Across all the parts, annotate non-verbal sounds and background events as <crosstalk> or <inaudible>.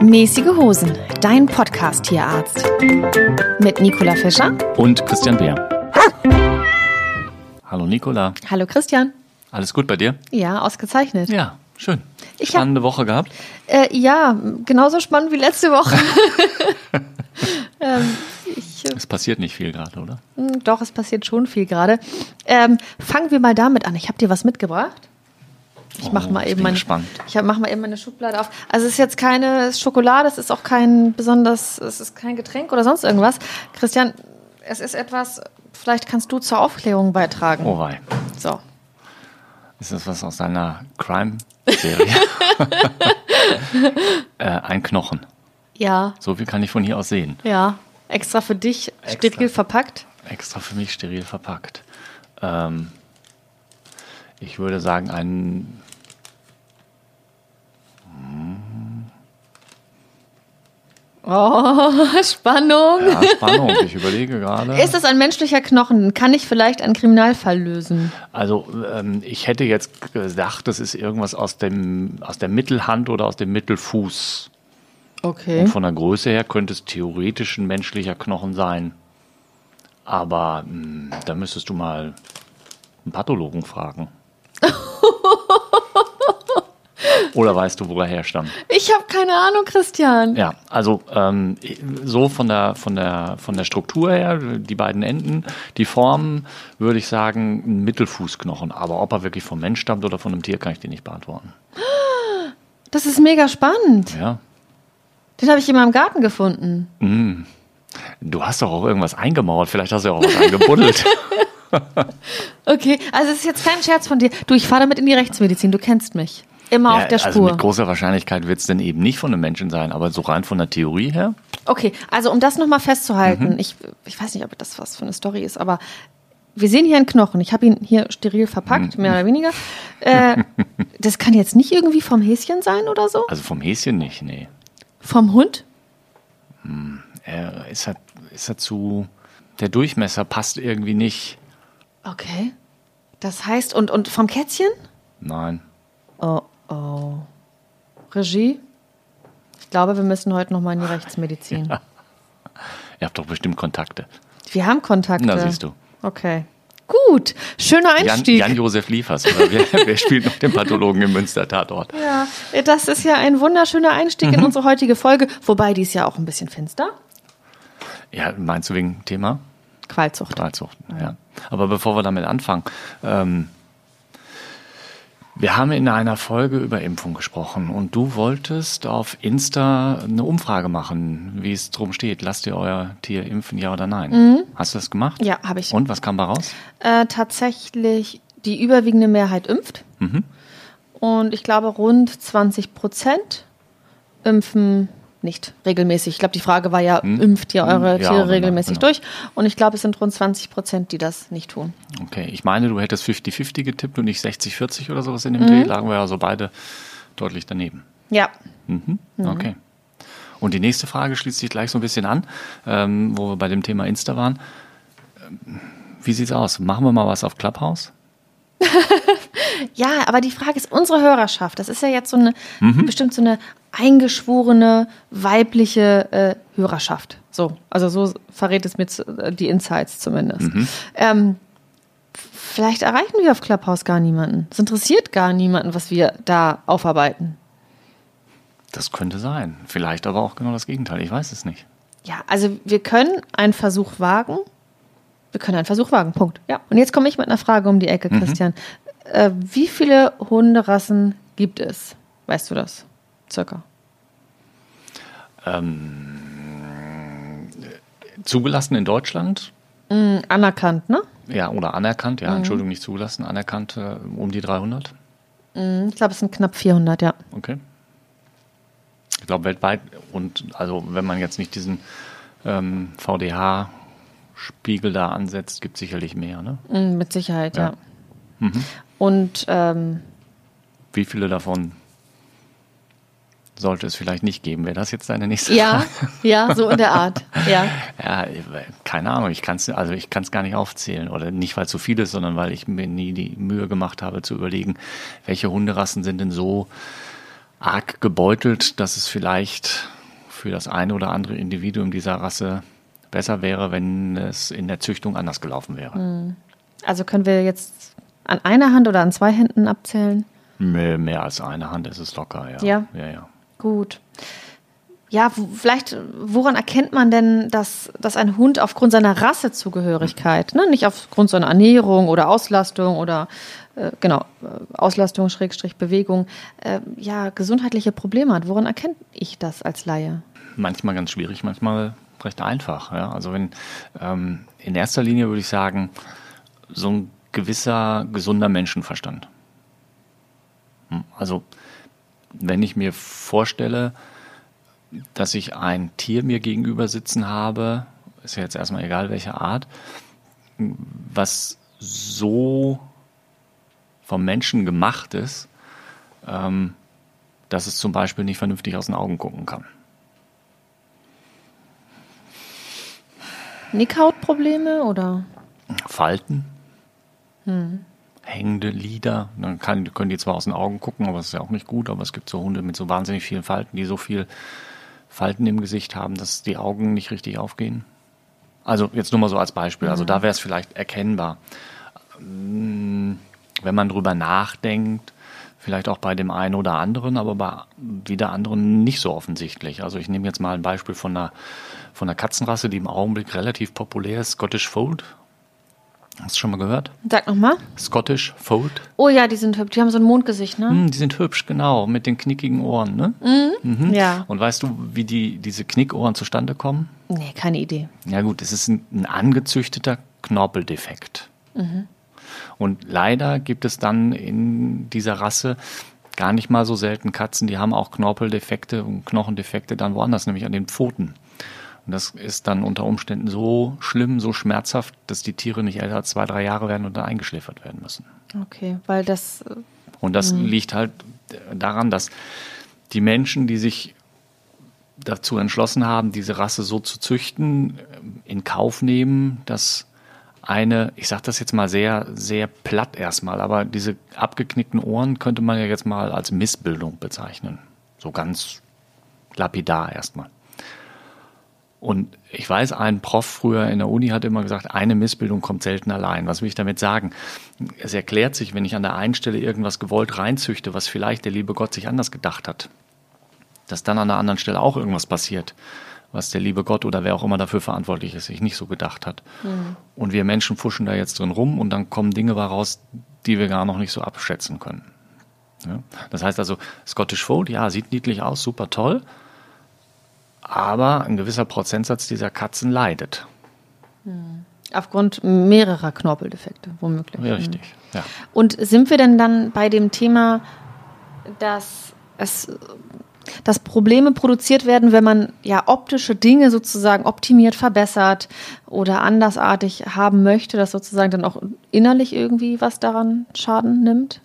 Mäßige Hosen, dein Podcast-Tierarzt. Mit Nicola Fischer und Christian Beer. Hallo Nicola. Hallo Christian. Alles gut bei dir? Ja, ausgezeichnet. Ja, schön. Ich Spannende hab, Woche gehabt? Äh, ja, genauso spannend wie letzte Woche. <laughs> <laughs> ähm, ich, äh, es passiert nicht viel gerade, oder? Hm, doch, es passiert schon viel gerade. Ähm, fangen wir mal damit an. Ich habe dir was mitgebracht. Ich mache oh, mal eben meine, gespannt. ich mache mal eben meine Schublade auf. Also es ist jetzt keine Schokolade, es ist auch kein besonders, es ist kein Getränk oder sonst irgendwas. Christian, es ist etwas, vielleicht kannst du zur Aufklärung beitragen. Oh wei. So. Ist das was aus deiner Crime-Serie? <laughs> <laughs> äh, ein Knochen. Ja. So viel kann ich von hier aus sehen. Ja. Extra für dich, Extra. steril verpackt. Extra für mich steril verpackt. Ähm, ich würde sagen, ein Oh, <laughs> Spannung. Ja, Spannung. Ich überlege gerade. Ist das ein menschlicher Knochen? Kann ich vielleicht einen Kriminalfall lösen? Also ähm, ich hätte jetzt gedacht, das ist irgendwas aus dem aus der Mittelhand oder aus dem Mittelfuß. Okay. Und von der Größe her könnte es theoretisch ein menschlicher Knochen sein. Aber mh, hm, da müsstest du mal einen Pathologen fragen. <laughs> Oder weißt du, wo er herstammt? Ich habe keine Ahnung, Christian. Ja, also ähm, so von der, von, der, von der Struktur her, die beiden Enden, die Form, würde ich sagen, ein Mittelfußknochen. Aber ob er wirklich vom Mensch stammt oder von einem Tier, kann ich dir nicht beantworten. Das ist mega spannend. Ja. Den habe ich in meinem Garten gefunden. Mm. Du hast doch auch irgendwas eingemauert. Vielleicht hast du ja auch was eingebuddelt. <laughs> <laughs> okay, also es ist jetzt kein Scherz von dir. Du, ich fahre damit in die Rechtsmedizin. Du kennst mich. Immer ja, auf der Spur. Also mit großer Wahrscheinlichkeit wird es dann eben nicht von einem Menschen sein, aber so rein von der Theorie her. Okay, also um das nochmal festzuhalten, mhm. ich, ich weiß nicht, ob das was für eine Story ist, aber wir sehen hier einen Knochen. Ich habe ihn hier steril verpackt, mhm. mehr oder weniger. Äh, <laughs> das kann jetzt nicht irgendwie vom Häschen sein oder so? Also vom Häschen nicht, nee. Vom Hund? Hm, er ist er, ist er zu. Der Durchmesser passt irgendwie nicht. Okay. Das heißt, und, und vom Kätzchen? Nein. Oh, Oh. Regie? Ich glaube, wir müssen heute noch mal in die Rechtsmedizin. Ja. <laughs> Ihr habt doch bestimmt Kontakte. Wir haben Kontakte. Na, siehst du. Okay. Gut, schöner Einstieg. Jan-Josef Jan Liefers, oder wer, <laughs> wer, spielt noch den Pathologen im Münster-Tatort? Ja, das ist ja ein wunderschöner Einstieg mhm. in unsere heutige Folge, wobei die ist ja auch ein bisschen finster. Ja, meinst du wegen Thema? Qualzucht. Qualzucht, ja. Aber bevor wir damit anfangen, ähm, wir haben in einer Folge über Impfung gesprochen und du wolltest auf Insta eine Umfrage machen, wie es drum steht. Lasst ihr euer Tier impfen, ja oder nein? Mhm. Hast du das gemacht? Ja, habe ich. Und was kam da raus? Äh, tatsächlich, die überwiegende Mehrheit impft. Mhm. Und ich glaube, rund 20 Prozent impfen nicht regelmäßig. Ich glaube, die Frage war ja, hm. impft ihr eure ja, Tiere regelmäßig genau. durch? Und ich glaube, es sind rund 20 Prozent, die das nicht tun. Okay, ich meine, du hättest 50-50 getippt und nicht 60-40 oder sowas in dem mhm. Dreh. Lagen wir also beide deutlich daneben. Ja. Mhm. Mhm. Okay. Und die nächste Frage schließt sich gleich so ein bisschen an, ähm, wo wir bei dem Thema Insta waren. Ähm, wie sieht's aus? Machen wir mal was auf Clubhouse? <laughs> ja, aber die Frage ist, unsere Hörerschaft, das ist ja jetzt so eine, mhm. bestimmt so eine eingeschworene weibliche äh, Hörerschaft. So, also so verrät es mir äh, die Insights zumindest. Mhm. Ähm, vielleicht erreichen wir auf Clubhouse gar niemanden. Es interessiert gar niemanden, was wir da aufarbeiten. Das könnte sein. Vielleicht aber auch genau das Gegenteil. Ich weiß es nicht. Ja, also wir können einen Versuch wagen. Wir können einen Versuch wagen. Punkt. Ja. Und jetzt komme ich mit einer Frage um die Ecke, mhm. Christian. Äh, wie viele Hunderassen gibt es? Weißt du das? circa? Ähm, zugelassen in Deutschland? Mm, anerkannt, ne? Ja, oder anerkannt, ja, mhm. Entschuldigung, nicht zugelassen, anerkannt äh, um die 300? Mm, ich glaube, es sind knapp 400, ja. Okay. Ich glaube, weltweit, und also wenn man jetzt nicht diesen ähm, VDH-Spiegel da ansetzt, gibt es sicherlich mehr, ne? Mm, mit Sicherheit, ja. ja. Mhm. Und ähm, wie viele davon sollte es vielleicht nicht geben. Wäre das jetzt deine nächste Ja, Frage? ja, so in der Art. Ja. <laughs> Ja, keine Ahnung, ich kann es also ich kann es gar nicht aufzählen oder nicht weil es zu viel ist, sondern weil ich mir nie die Mühe gemacht habe zu überlegen, welche Hunderassen sind denn so arg gebeutelt, dass es vielleicht für das eine oder andere Individuum dieser Rasse besser wäre, wenn es in der Züchtung anders gelaufen wäre. Also können wir jetzt an einer Hand oder an zwei Händen abzählen? Mehr, mehr als eine Hand ist es locker, ja. Ja. ja, ja. Gut. Ja, vielleicht, woran erkennt man denn, dass, dass ein Hund aufgrund seiner Rassezugehörigkeit, ne, nicht aufgrund seiner Ernährung oder Auslastung oder äh, genau, äh, Auslastung, Schrägstrich, Bewegung, äh, ja, gesundheitliche Probleme hat? Woran erkenne ich das als Laie? manchmal ganz schwierig, manchmal recht einfach. Ja? Also wenn ähm, in erster Linie würde ich sagen, so ein gewisser gesunder Menschenverstand. Hm, Also wenn ich mir vorstelle, dass ich ein Tier mir gegenüber sitzen habe, ist ja jetzt erstmal egal welche Art, was so vom Menschen gemacht ist, ähm, dass es zum Beispiel nicht vernünftig aus den Augen gucken kann. Nickhautprobleme oder? Falten, hängende Lider. Dann kann, können die zwar aus den Augen gucken, aber das ist ja auch nicht gut. Aber es gibt so Hunde mit so wahnsinnig vielen Falten, die so viel Falten im Gesicht haben, dass die Augen nicht richtig aufgehen. Also jetzt nur mal so als Beispiel. Also da wäre es vielleicht erkennbar. Mm, Wenn man drüber nachdenkt, vielleicht auch bei dem einen oder anderen, aber bei wieder anderen nicht so offensichtlich. Also ich nehme jetzt mal ein Beispiel von einer, von einer Katzenrasse, die im Augenblick relativ populär ist, Scottish Fold. Hast du schon mal gehört? Sag nochmal. Scottish Fold. Oh ja, die sind hübsch. Die haben so ein Mondgesicht, ne? Hm, die sind hübsch, genau, mit den knickigen Ohren. Ne? Ja. Und weißt du, wie die, diese Knickohren zustande kommen? Nee, keine Idee. Ja gut, es ist ein, ein angezüchteter Knorpeldefekt. Und leider gibt es dann in dieser Rasse gar nicht mal so selten Katzen, die haben auch Knorpeldefekte und Knochendefekte dann woanders, nämlich an den Pfoten. Und das ist dann unter Umständen so schlimm, so schmerzhaft, dass die Tiere nicht älter als zwei, drei Jahre werden und dann eingeschläfert werden müssen. Okay, weil das. äh, Und das liegt halt daran, dass die Menschen, die sich dazu entschlossen haben, diese Rasse so zu züchten, in Kauf nehmen, dass eine, ich sage das jetzt mal sehr, sehr platt erstmal, aber diese abgeknickten Ohren könnte man ja jetzt mal als Missbildung bezeichnen. So ganz lapidar erstmal. Und ich weiß, ein Prof früher in der Uni hat immer gesagt, eine Missbildung kommt selten allein. Was will ich damit sagen? Es erklärt sich, wenn ich an der einen Stelle irgendwas gewollt reinzüchte, was vielleicht der liebe Gott sich anders gedacht hat, dass dann an der anderen Stelle auch irgendwas passiert, was der liebe Gott oder wer auch immer dafür verantwortlich ist, sich nicht so gedacht hat. Und wir Menschen fuschen da jetzt drin rum und dann kommen Dinge raus, die wir gar noch nicht so abschätzen können. Ja? Das heißt also, Scottish Fold, ja, sieht niedlich aus, super toll, aber ein gewisser Prozentsatz dieser Katzen leidet. Aufgrund mehrerer Knorpeldefekte, womöglich. Ja, richtig. Ja. Und sind wir denn dann bei dem Thema, dass es dass Probleme produziert werden, wenn man ja optische Dinge sozusagen optimiert, verbessert oder andersartig haben möchte, dass sozusagen dann auch innerlich irgendwie was daran Schaden nimmt?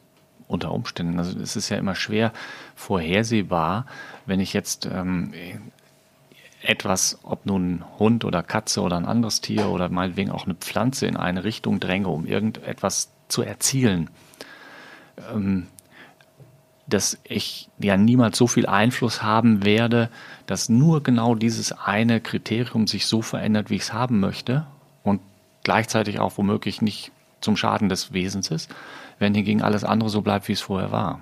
unter Umständen. Also es ist ja immer schwer vorhersehbar, wenn ich jetzt ähm, etwas, ob nun Hund oder Katze oder ein anderes Tier oder meinetwegen auch eine Pflanze in eine Richtung dränge, um irgendetwas zu erzielen, ähm, dass ich ja niemals so viel Einfluss haben werde, dass nur genau dieses eine Kriterium sich so verändert, wie ich es haben möchte und gleichzeitig auch womöglich nicht zum Schaden des Wesens ist, wenn hingegen alles andere so bleibt, wie es vorher war.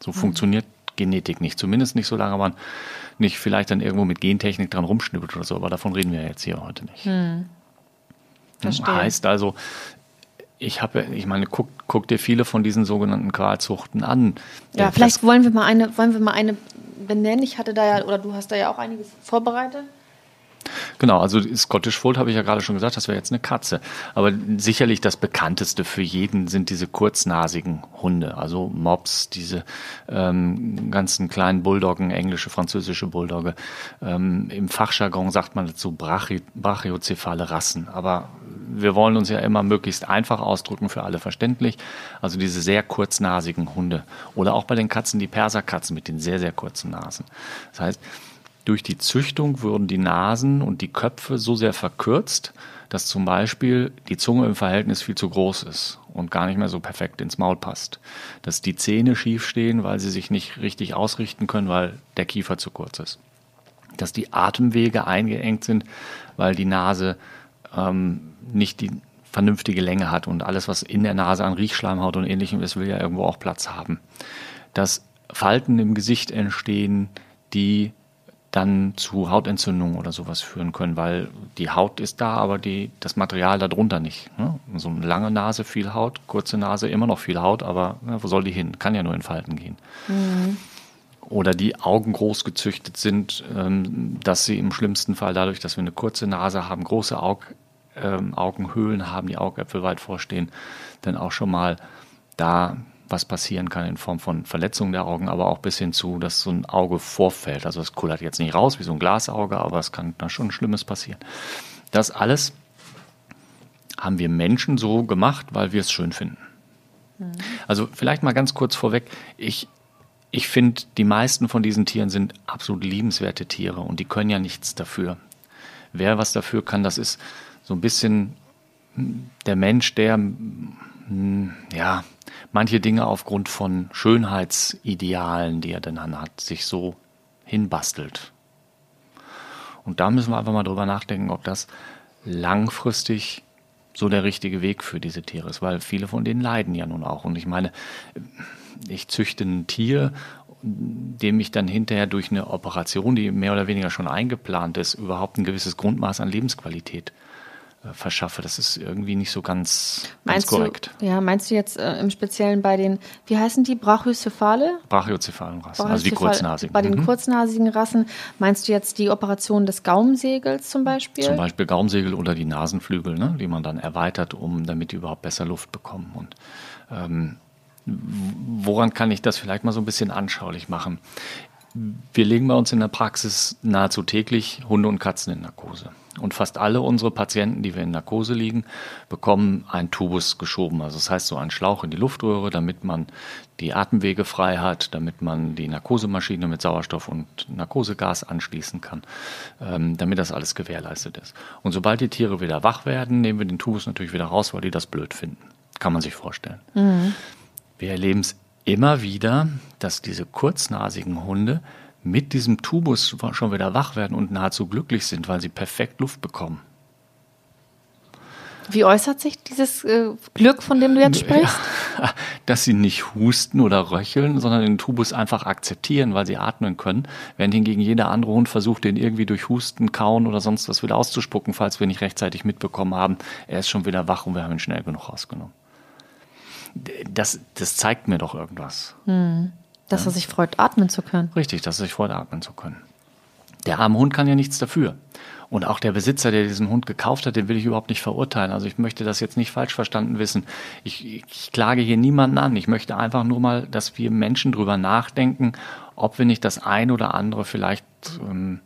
So funktioniert Genetik nicht. Zumindest nicht, solange man nicht vielleicht dann irgendwo mit Gentechnik dran rumschnippelt oder so, aber davon reden wir jetzt hier heute nicht. Verstehe. Heißt also, ich habe, ich meine, guck, guck dir viele von diesen sogenannten Qualzuchten an. Ja, Der vielleicht wollen wir mal eine, wollen wir mal eine benennen. Ich hatte da ja, oder du hast da ja auch einiges vorbereitet. Genau, also Scottish Fold habe ich ja gerade schon gesagt, das wäre jetzt eine Katze. Aber sicherlich das bekannteste für jeden sind diese kurznasigen Hunde, also Mops, diese ähm, ganzen kleinen Bulldoggen, englische, französische Bulldogge. Ähm, Im Fachjargon sagt man dazu Brachi brachiozephale Rassen. Aber wir wollen uns ja immer möglichst einfach ausdrücken, für alle verständlich. Also diese sehr kurznasigen Hunde. Oder auch bei den Katzen die Perserkatzen mit den sehr, sehr kurzen Nasen. Das heißt, durch die Züchtung wurden die Nasen und die Köpfe so sehr verkürzt, dass zum Beispiel die Zunge im Verhältnis viel zu groß ist und gar nicht mehr so perfekt ins Maul passt. Dass die Zähne schief stehen, weil sie sich nicht richtig ausrichten können, weil der Kiefer zu kurz ist. Dass die Atemwege eingeengt sind, weil die Nase ähm, nicht die vernünftige Länge hat und alles, was in der Nase an Riechschleimhaut und ähnlichem ist, will ja irgendwo auch Platz haben. Dass Falten im Gesicht entstehen, die dann zu Hautentzündungen oder sowas führen können, weil die Haut ist da, aber die, das Material darunter nicht. Ne? So eine lange Nase, viel Haut, kurze Nase, immer noch viel Haut, aber ne, wo soll die hin? Kann ja nur in Falten gehen. Mhm. Oder die Augen groß gezüchtet sind, ähm, dass sie im schlimmsten Fall dadurch, dass wir eine kurze Nase haben, große Aug, ähm, Augenhöhlen haben, die Augäpfel weit vorstehen, dann auch schon mal da was passieren kann in Form von Verletzungen der Augen, aber auch bis hin zu, dass so ein Auge vorfällt. Also es kullert jetzt nicht raus wie so ein Glasauge, aber es kann da schon Schlimmes passieren. Das alles haben wir Menschen so gemacht, weil wir es schön finden. Mhm. Also vielleicht mal ganz kurz vorweg, ich, ich finde, die meisten von diesen Tieren sind absolut liebenswerte Tiere und die können ja nichts dafür. Wer was dafür kann, das ist so ein bisschen der Mensch, der ja, manche Dinge aufgrund von Schönheitsidealen, die er dann hat, sich so hinbastelt. Und da müssen wir einfach mal drüber nachdenken, ob das langfristig so der richtige Weg für diese Tiere ist, weil viele von denen leiden ja nun auch. Und ich meine, ich züchte ein Tier, dem ich dann hinterher durch eine Operation, die mehr oder weniger schon eingeplant ist, überhaupt ein gewisses Grundmaß an Lebensqualität äh, verschaffe. Das ist irgendwie nicht so ganz, ganz korrekt. Du, ja, meinst du jetzt äh, im Speziellen bei den, wie heißen die, Brachiocephale? Brachiocephalen Rassen, also die kurznasigen. Bei den mhm. kurznasigen Rassen, meinst du jetzt die Operation des Gaumsegels zum Beispiel? Zum Beispiel Gaumsegel oder die Nasenflügel, ne, die man dann erweitert, um damit die überhaupt besser Luft bekommen. Und ähm, woran kann ich das vielleicht mal so ein bisschen anschaulich machen? Wir legen bei uns in der Praxis nahezu täglich Hunde und Katzen in Narkose. Und fast alle unsere Patienten, die wir in Narkose liegen, bekommen einen Tubus geschoben. Also das heißt so einen Schlauch in die Luftröhre, damit man die Atemwege frei hat, damit man die Narkosemaschine mit Sauerstoff und Narkosegas anschließen kann, ähm, damit das alles gewährleistet ist. Und sobald die Tiere wieder wach werden, nehmen wir den Tubus natürlich wieder raus, weil die das blöd finden. Kann man sich vorstellen. Mhm. Wir erleben es immer wieder, dass diese kurznasigen Hunde mit diesem Tubus schon wieder wach werden und nahezu glücklich sind, weil sie perfekt Luft bekommen. Wie äußert sich dieses äh, Glück, von dem du jetzt sprichst? Ja, <laughs> dass sie nicht husten oder röcheln, sondern den Tubus einfach akzeptieren, weil sie atmen können, während hingegen jeder andere Hund versucht, den irgendwie durch Husten, Kauen oder sonst was wieder auszuspucken, falls wir nicht rechtzeitig mitbekommen haben, er ist schon wieder wach und wir haben ihn schnell genug rausgenommen. Das, das zeigt mir doch irgendwas. Hm. Dass ja. er sich freut, atmen zu können. Richtig, dass er sich freut, atmen zu können. Der arme Hund kann ja nichts dafür. Und auch der Besitzer, der diesen Hund gekauft hat, den will ich überhaupt nicht verurteilen. Also ich möchte das jetzt nicht falsch verstanden wissen. Ich, ich klage hier niemanden an. Ich möchte einfach nur mal, dass wir Menschen drüber nachdenken, ob wir nicht das ein oder andere vielleicht ähm,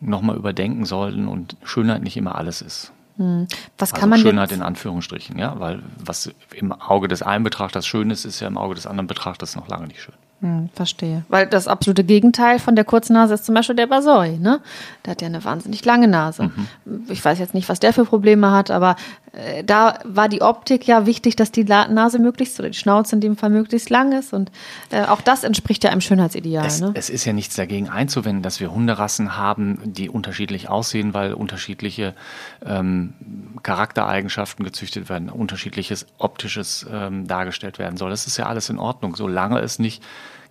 nochmal überdenken sollten und Schönheit nicht immer alles ist. Hm. Was also kann man Schönheit in Anführungsstrichen, ja, weil was im Auge des einen Betrachters schön ist, ist ja im Auge des anderen Betrachters noch lange nicht schön. Hm, verstehe. Weil das absolute Gegenteil von der kurzen Nase ist zum Beispiel der Basoi. Ne? Der hat ja eine wahnsinnig lange Nase. Mhm. Ich weiß jetzt nicht, was der für Probleme hat, aber äh, da war die Optik ja wichtig, dass die Nase möglichst oder die Schnauze in dem Fall möglichst lang ist. Und äh, auch das entspricht ja einem Schönheitsideal. Es, ne? es ist ja nichts dagegen einzuwenden, dass wir Hunderassen haben, die unterschiedlich aussehen, weil unterschiedliche ähm, Charaktereigenschaften gezüchtet werden, unterschiedliches optisches ähm, dargestellt werden soll. Das ist ja alles in Ordnung, solange es nicht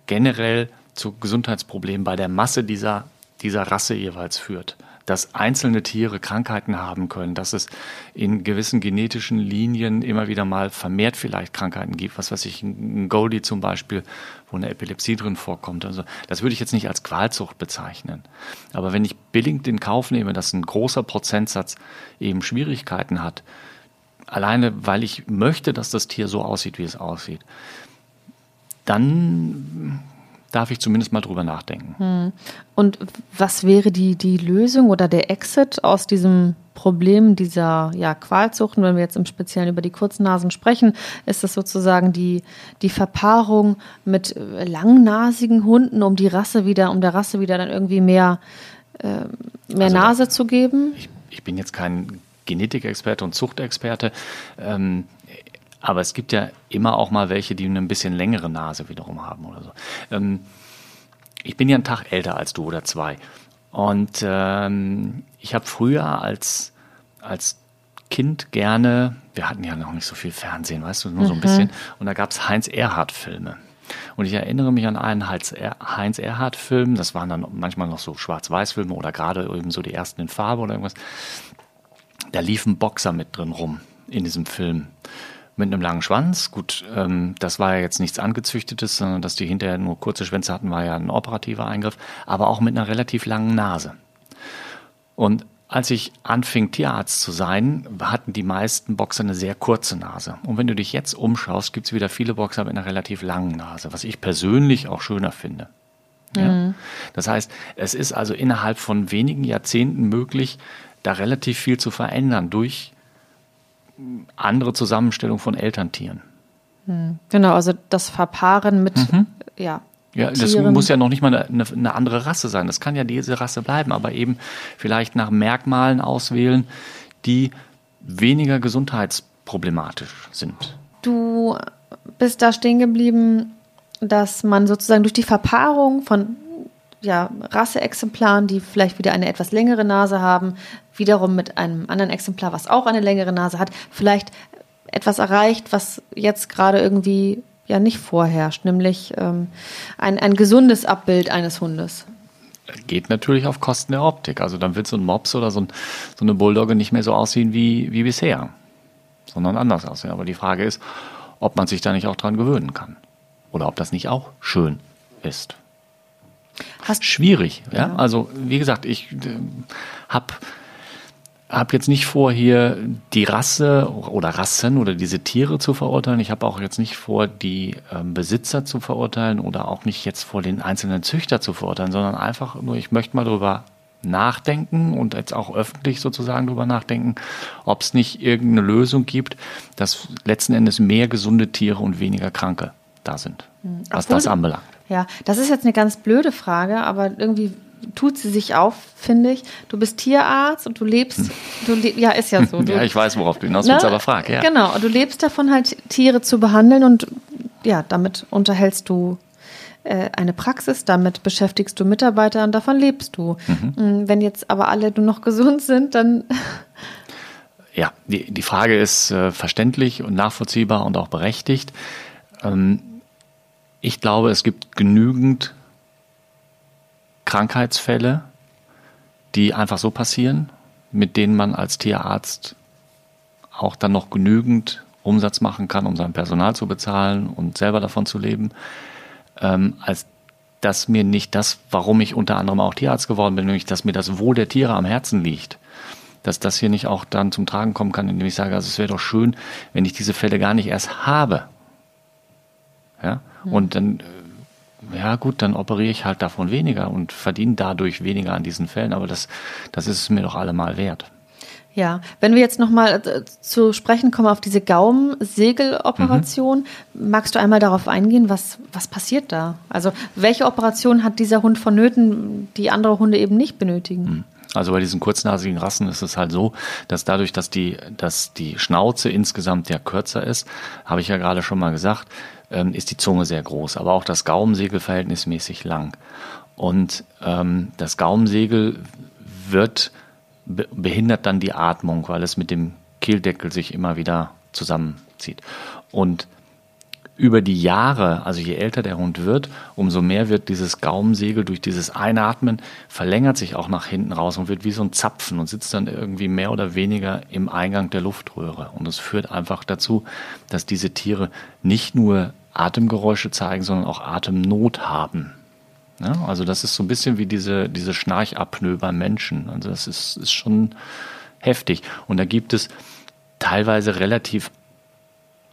generell zu Gesundheitsproblemen bei der Masse dieser, dieser Rasse jeweils führt. Dass einzelne Tiere Krankheiten haben können, dass es in gewissen genetischen Linien immer wieder mal vermehrt vielleicht Krankheiten gibt, was weiß ich, ein Goldie zum Beispiel, wo eine Epilepsie drin vorkommt. Also das würde ich jetzt nicht als Qualzucht bezeichnen. Aber wenn ich billig in Kauf nehme, dass ein großer Prozentsatz eben Schwierigkeiten hat, alleine weil ich möchte, dass das Tier so aussieht, wie es aussieht, dann, darf ich zumindest mal drüber nachdenken. Hm. Und was wäre die, die Lösung oder der Exit aus diesem Problem dieser ja, Qualzuchten, wenn wir jetzt im Speziellen über die Kurznasen sprechen, ist das sozusagen die, die Verpaarung mit langnasigen Hunden, um die Rasse wieder, um der Rasse wieder dann irgendwie mehr, äh, mehr also Nase da, zu geben? Ich, ich, bin jetzt kein Genetikexperte und Zuchtexperte. Ähm, aber es gibt ja immer auch mal welche, die eine ein bisschen längere Nase wiederum haben oder so. Ähm, ich bin ja einen Tag älter als du oder zwei. Und ähm, ich habe früher als, als Kind gerne, wir hatten ja noch nicht so viel Fernsehen, weißt du, nur so ein mhm. bisschen. Und da gab es Heinz Erhardt-Filme. Und ich erinnere mich an einen Heinz Erhardt-Film, das waren dann manchmal noch so Schwarz-Weiß-Filme oder gerade eben so die ersten in Farbe oder irgendwas. Da lief ein Boxer mit drin rum in diesem Film mit einem langen Schwanz. Gut, ähm, das war ja jetzt nichts Angezüchtetes, sondern dass die hinterher nur kurze Schwänze hatten, war ja ein operativer Eingriff, aber auch mit einer relativ langen Nase. Und als ich anfing, Tierarzt zu sein, hatten die meisten Boxer eine sehr kurze Nase. Und wenn du dich jetzt umschaust, gibt es wieder viele Boxer mit einer relativ langen Nase, was ich persönlich auch schöner finde. Ja? Mhm. Das heißt, es ist also innerhalb von wenigen Jahrzehnten möglich, da relativ viel zu verändern durch andere Zusammenstellung von Elterntieren. Hm. Genau, also das Verpaaren mit, mhm. ja. Ja, das Tieren. muss ja noch nicht mal eine, eine, andere Rasse sein. Das kann ja diese Rasse bleiben, aber eben vielleicht nach Merkmalen auswählen, die weniger gesundheitsproblematisch sind. Du bist da stehen geblieben, dass man sozusagen durch die Verpaarung von ja, Rasseexemplaren, die vielleicht wieder eine etwas längere Nase haben, wiederum mit einem anderen Exemplar, was auch eine längere Nase hat, vielleicht etwas erreicht, was jetzt gerade irgendwie ja nicht vorherrscht, nämlich ähm, ein, ein gesundes Abbild eines Hundes. Geht natürlich auf Kosten der Optik. Also dann wird so ein Mops oder so, ein, so eine Bulldogge nicht mehr so aussehen wie, wie bisher, sondern anders aussehen. Aber die Frage ist, ob man sich da nicht auch dran gewöhnen kann. Oder ob das nicht auch schön ist. Hast Schwierig, ja? ja. Also wie gesagt, ich äh, habe hab jetzt nicht vor, hier die Rasse oder Rassen oder diese Tiere zu verurteilen. Ich habe auch jetzt nicht vor, die ähm, Besitzer zu verurteilen oder auch nicht jetzt vor den einzelnen Züchter zu verurteilen, sondern einfach nur, ich möchte mal darüber nachdenken und jetzt auch öffentlich sozusagen darüber nachdenken, ob es nicht irgendeine Lösung gibt, dass letzten Endes mehr gesunde Tiere und weniger kranke da sind, hm. was Obwohl, das anbelangt. Ja, das ist jetzt eine ganz blöde Frage, aber irgendwie tut sie sich auf, finde ich. Du bist Tierarzt und du lebst, du le ja, ist ja so. <laughs> Du, ja, ich weiß, worauf du hinaus willst, ne? aber frag, ja. Genau, du lebst davon halt, Tiere zu behandeln und ja, damit unterhältst du äh, eine Praxis, damit beschäftigst du Mitarbeiter und davon lebst du. Mhm. Mm, wenn jetzt aber alle nur noch gesund sind, dann. <laughs> Ja, die, die Frage ist äh, verständlich und nachvollziehbar und auch berechtigt. Ähm, ich glaube, es gibt genügend Krankheitsfälle, die einfach so passieren, mit denen man als Tierarzt auch dann noch genügend Umsatz machen kann, um sein Personal zu bezahlen und selber davon zu leben, ähm, als dass mir nicht das, warum ich unter anderem auch Tierarzt geworden bin, nämlich dass mir das Wohl der Tiere am Herzen liegt, dass das hier nicht auch dann zum Tragen kommen kann, indem ich sage, also es wäre doch schön, wenn ich diese Fälle gar nicht erst habe. Ja? Mhm. Und dann, äh, ja gut, dann operiere ich halt davon weniger und verdiene dadurch weniger an diesen Fällen, aber das, das ist es mir doch allemal wert. Ja, wenn wir jetzt nochmal äh, zu sprechen kommen auf diese Gaumensegeloperation, mhm. magst du einmal darauf eingehen, was, was passiert da? Also welche Operation hat dieser Hund vonnöten, die andere Hunde eben nicht benötigen? Also bei diesen kurznasigen Rassen ist es halt so, dass dadurch, dass die, dass die Schnauze insgesamt ja kürzer ist, habe ich ja gerade schon mal gesagt, ähm, ist die Zunge sehr groß, aber auch das Gaumensegel verhältnismäßig lang. Und ähm, das Gaumensegel wird behindert dann die Atmung, weil es mit dem Kehldeckel sich immer wieder zusammenzieht. Und über die Jahre, also je älter der Hund wird, umso mehr wird dieses Gaumensegel durch dieses Einatmen verlängert sich auch nach hinten raus und wird wie so ein Zapfen und sitzt dann irgendwie mehr oder weniger im Eingang der Luftröhre. Und es führt einfach dazu, dass diese Tiere nicht nur Atemgeräusche zeigen, sondern auch Atemnot haben. Ja, also das ist so ein bisschen wie diese, diese Schnarchapnoe beim Menschen. Also das ist, ist schon heftig. Und da gibt es teilweise relativ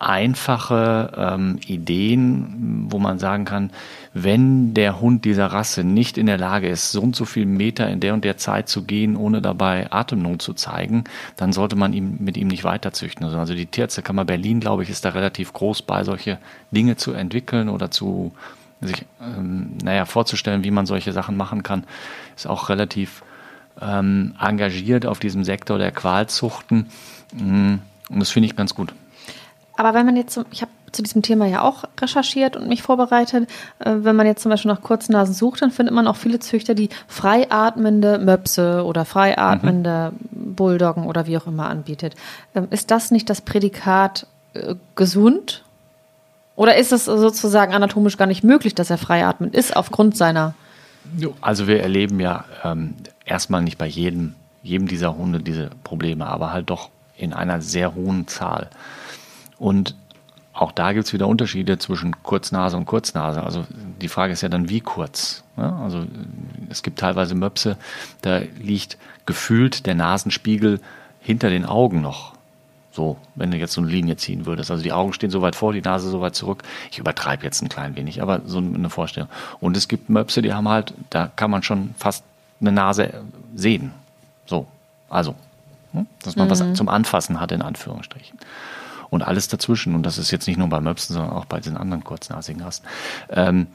einfache ähm, Ideen, wo man sagen kann, wenn der Hund dieser Rasse nicht in der Lage ist, so und so viel Meter in der und der Zeit zu gehen, ohne dabei Atemnot zu zeigen, dann sollte man ihm mit ihm nicht weiterzüchten. Also, also die Tierärztekammer Berlin, glaube ich, ist da relativ groß bei, solche Dinge zu entwickeln oder zu sich, ähm, naja, vorzustellen, wie man solche Sachen machen kann, ist auch relativ ähm, engagiert auf diesem Sektor der Qualzuchten. Mm, und das finde ich ganz gut. Aber wenn man jetzt, ich habe zu diesem Thema ja auch recherchiert und mich vorbereitet, äh, wenn man jetzt zum Beispiel nach Kurznasen sucht, dann findet man auch viele Züchter, die freiatmende Möpse oder freiatmende mhm. Bulldoggen oder wie auch immer anbietet. Ähm, ist das nicht das Prädikat äh, gesund? Oder ist es sozusagen anatomisch gar nicht möglich, dass er freiatmend ist aufgrund seiner also wir erleben ja ähm, erstmal nicht bei jedem, jedem dieser Hunde diese Probleme, aber halt doch in einer sehr hohen Zahl. Und auch da gibt es wieder Unterschiede zwischen Kurznase und Kurznase. Also die Frage ist ja dann, wie kurz. Ja, also es gibt teilweise Möpse, da liegt gefühlt der Nasenspiegel hinter den Augen noch. So, wenn du jetzt so eine Linie ziehen würdest. Also die Augen stehen so weit vor, die Nase so weit zurück. Ich übertreibe jetzt ein klein wenig, aber so eine Vorstellung. Und es gibt Möpse, die haben halt, da kann man schon fast eine Nase sehen. So, also, hm, dass man mhm. was zum Anfassen hat, in Anführungsstrichen. Und alles dazwischen. Und das ist jetzt nicht nur bei Möpsen, sondern auch bei diesen anderen kurznasigen Rassen. Ähm,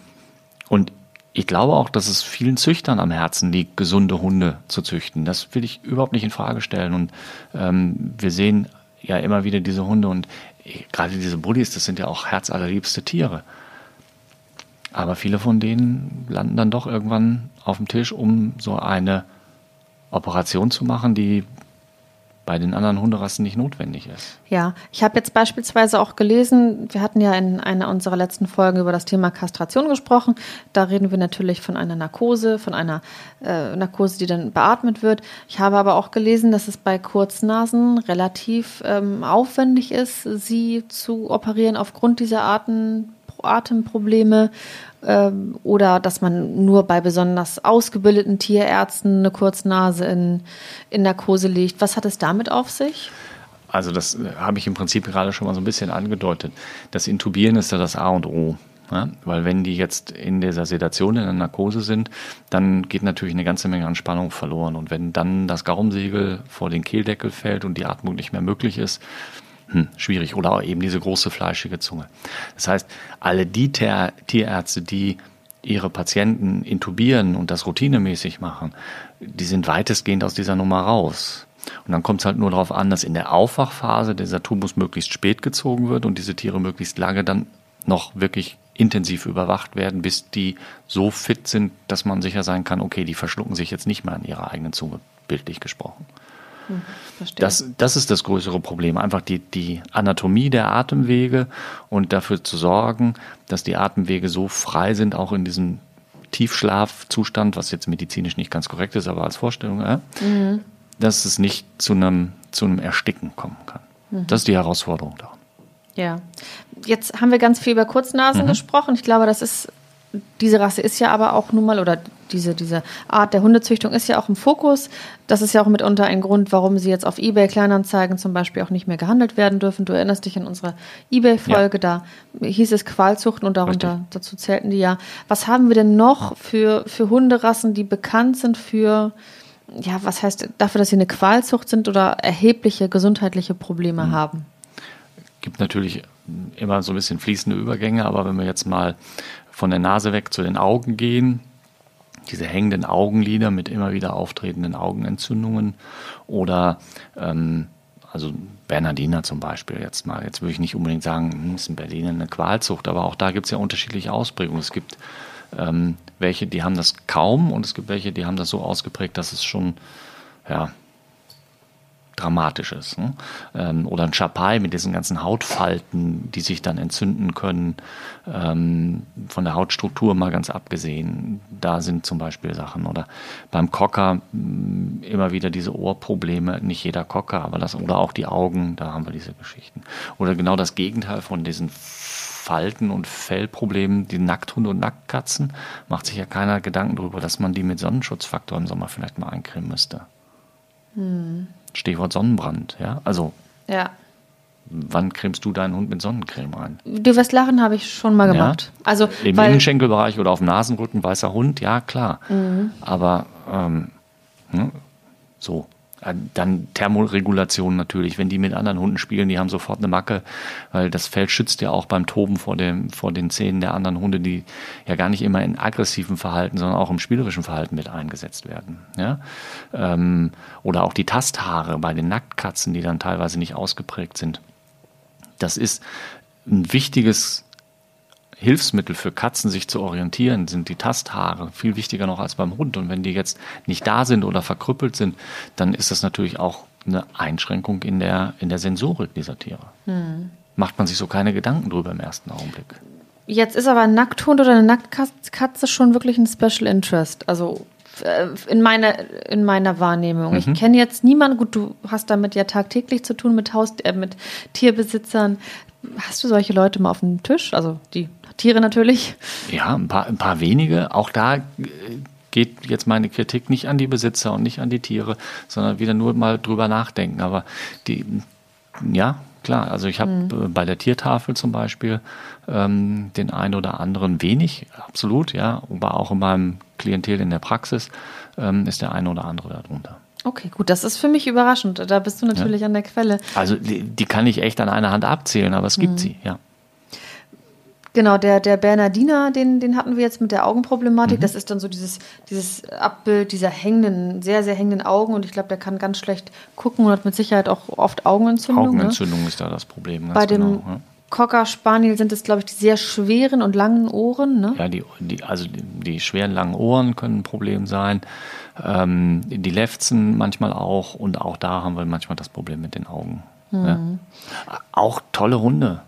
und ich glaube auch, dass es vielen Züchtern am Herzen liegt, gesunde Hunde zu züchten. Das will ich überhaupt nicht in Frage stellen. Und ähm, wir sehen ja immer wieder diese Hunde und gerade diese Bullies, das sind ja auch herzallerliebste Tiere. Aber viele von denen landen dann doch irgendwann auf dem Tisch, um so eine Operation zu machen, die bei den anderen Hunderassen nicht notwendig ist. Ja, ich habe jetzt beispielsweise auch gelesen, wir hatten ja in einer unserer letzten Folgen über das Thema Kastration gesprochen. Da reden wir natürlich von einer Narkose, von einer äh, Narkose, die dann beatmet wird. Ich habe aber auch gelesen, dass es bei Kurznasen relativ ähm, aufwendig ist, sie zu operieren aufgrund dieser Arten, Atemprobleme ähm, oder dass man nur bei besonders ausgebildeten Tierärzten eine Kurznase in, in Narkose legt. Was hat es damit auf sich? Also das äh, habe ich im Prinzip gerade schon mal so ein bisschen angedeutet. Das Intubieren ist ja das A und O. Ja, weil wenn die jetzt in dieser Sedation, in der Narkose sind, dann geht natürlich eine ganze Menge an Spannung verloren. Und wenn dann das Gaumsegel vor den Kehldeckel fällt und die Atmung nicht mehr möglich ist, hm, schwierig. Oder eben diese große fleischige Zunge. Das heißt, alle die Tierärzte, die ihre Patienten intubieren und das routinemäßig machen, die sind weitestgehend aus dieser Nummer raus. Und dann kommt es halt nur darauf an, dass in der Aufwachphase dieser Tubus möglichst spät gezogen wird und diese Tiere möglichst lange dann noch wirklich intensiv überwacht werden, bis die so fit sind, dass man sicher sein kann, okay, die verschlucken sich jetzt nicht mehr an ihrer eigenen Zunge, bildlich gesprochen. Hm, das, das ist das größere Problem, einfach die, die Anatomie der Atemwege und dafür zu sorgen, dass die Atemwege so frei sind, auch in diesem Tiefschlafzustand, was jetzt medizinisch nicht ganz korrekt ist, aber als Vorstellung, äh, mhm. dass es nicht zu einem, zu einem Ersticken kommen kann. Mhm. Das ist die Herausforderung daran. Ja, jetzt haben wir ganz viel über Kurznasen mhm. gesprochen. Ich glaube, das ist diese Rasse ist ja aber auch nun mal, oder diese, diese Art der Hundezüchtung ist ja auch im Fokus. Das ist ja auch mitunter ein Grund, warum sie jetzt auf Ebay Kleinanzeigen zum Beispiel auch nicht mehr gehandelt werden dürfen. Du erinnerst dich an unsere Ebay-Folge, ja. da hieß es Qualzuchten und darunter, Richtig. dazu zählten die ja. Was haben wir denn noch für, für Hunderassen, die bekannt sind für, ja, was heißt, dafür, dass sie eine Qualzucht sind oder erhebliche gesundheitliche Probleme mhm. haben? Gibt natürlich immer so ein bisschen fließende Übergänge, aber wenn wir jetzt mal von der Nase weg zu den Augen gehen. Diese hängenden Augenlider mit immer wieder auftretenden Augenentzündungen oder ähm, also Bernardiner zum Beispiel jetzt mal. Jetzt würde ich nicht unbedingt sagen, hm, ist in Berlin eine Qualzucht, aber auch da gibt es ja unterschiedliche Ausprägungen. Es gibt ähm, welche, die haben das kaum und es gibt welche, die haben das so ausgeprägt, dass es schon ja, Dramatisches. Ne? Ähm, oder ein Chapai mit diesen ganzen Hautfalten, die sich dann entzünden können, ähm, von der Hautstruktur mal ganz abgesehen. Da sind zum Beispiel Sachen. Oder beim Cocker mm, immer wieder diese Ohrprobleme, nicht jeder Cocker, aber das, oder auch die Augen, da haben wir diese Geschichten. Oder genau das Gegenteil von diesen Falten- und Fellproblemen, die Nackthunde und Nacktkatzen, macht sich ja keiner Gedanken darüber, dass man die mit Sonnenschutzfaktor im Sommer vielleicht mal eincremen müsste. Hm. Stichwort Sonnenbrand, ja. Also ja. wann cremst du deinen Hund mit Sonnencreme ein? Du wirst lachen, habe ich schon mal gemacht. Ja? Also, Im weil, Innenschenkelbereich oder auf dem Nasenrücken, weißer Hund, ja klar. Mhm. Aber ähm, ne, so. Dann Thermoregulation natürlich. Wenn die mit anderen Hunden spielen, die haben sofort eine Macke, weil das Fell schützt ja auch beim Toben vor, dem, vor den Zähnen der anderen Hunde, die ja gar nicht immer in aggressiven Verhalten, sondern auch im spielerischen Verhalten mit eingesetzt werden. Ja? Ähm, oder auch die Tasthaare bei den Nacktkatzen, die dann teilweise nicht ausgeprägt sind. Das ist ein wichtiges Hilfsmittel für Katzen, sich zu orientieren, sind die Tasthaare viel wichtiger noch als beim Hund. Und wenn die jetzt nicht da sind oder verkrüppelt sind, dann ist das natürlich auch eine Einschränkung in der, in der Sensorik dieser Tiere. Macht man sich so keine Gedanken drüber im ersten Augenblick. Jetzt ist aber ein Nackthund oder eine Nacktkatze schon wirklich ein Special Interest. Also äh, in meiner, in meiner Wahrnehmung. Mhm. Ich kenne jetzt niemanden, gut, du hast damit ja tagtäglich zu tun mit Haus, äh, mit Tierbesitzern. Hast du solche Leute mal auf dem Tisch? Also die Tiere natürlich. Ja, ein paar, ein paar wenige. Auch da äh, geht jetzt meine Kritik nicht an die Besitzer und nicht an die Tiere, sondern wieder nur mal drüber nachdenken. Aber die, ja, klar. Also ich habe äh, bei der Tiertafel zum Beispiel ähm, den einen oder anderen wenig, absolut, ja. Aber auch in meinem Klientel in der Praxis ähm, ist der eine oder andere darunter. Okay, gut, das ist für mich überraschend. Da bist du natürlich an der Quelle. Also die, die kann ich echt an einer Hand abzählen, aber es gibt sie, ja. Genau, der, der Bernardiner, den, den hatten wir jetzt mit der Augenproblematik. Das ist dann so dieses, dieses Abbild dieser hängenden, sehr, sehr hängenden Augen. Und ich glaube, der kann ganz schlecht gucken und hat mit Sicherheit auch oft Augenentzündung. Augenentzündung ist da das Problem. Ne? Bei dem genau, ja. Cocker Spaniel sind es, glaube ich, die sehr schweren und langen Ohren. Ne? Ja, die, die, also die, die schweren langen Ohren können ein Problem sein. Ähm, die Lefzen manchmal auch. Und auch da haben wir manchmal das Problem mit den Augen. Ja. Auch tolle Hunde.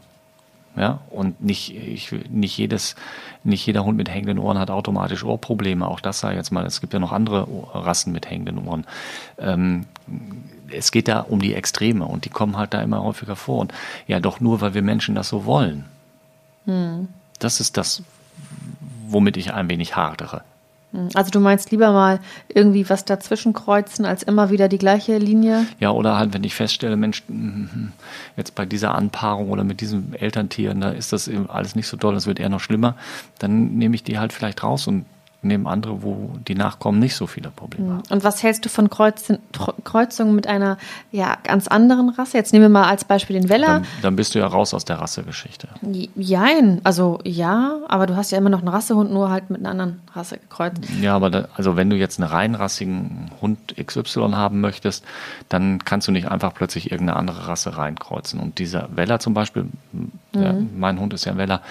Ja, und nicht, ich, nicht, jedes, nicht jeder Hund mit hängenden Ohren hat automatisch Ohrprobleme. Auch das sei jetzt mal. Es gibt ja noch andere Rassen mit hängenden Ohren. Ähm, es geht da um die Extreme und die kommen halt da immer häufiger vor. Und ja, doch nur, weil wir Menschen das so wollen. Das ist das, womit ich ein wenig hadere. Also du meinst lieber mal irgendwie was dazwischen kreuzen, als immer wieder die gleiche Linie? Ja, oder halt, wenn ich feststelle, Mensch, mhm, jetzt bei dieser Anpaarung oder mit diesem Elterntier, da ist das eben alles nicht so doll, das wird eher noch schlimmer, dann nehme ich die halt vielleicht raus und nehme andere, wo die Nachkommen nicht so viele Probleme haben. Und was hältst du von Kreuzen, Kreuzungen mit einer ja, ganz anderen Rasse? Jetzt nehmen wir mal als Beispiel den Weller. Dann, dann bist du ja raus aus der Rassegeschichte. Jein, also ja, aber du hast ja immer noch einen Rassehund, nur halt mit einer anderen Rasse gekreuzt. Ja, aber da, also wenn du jetzt einen reinrassigen Hund XY haben möchtest, dann kannst du nicht einfach plötzlich irgendeine andere Rasse reinkreuzen. Und dieser Weller zum Beispiel, der, mein Hund ist ja ein Weller,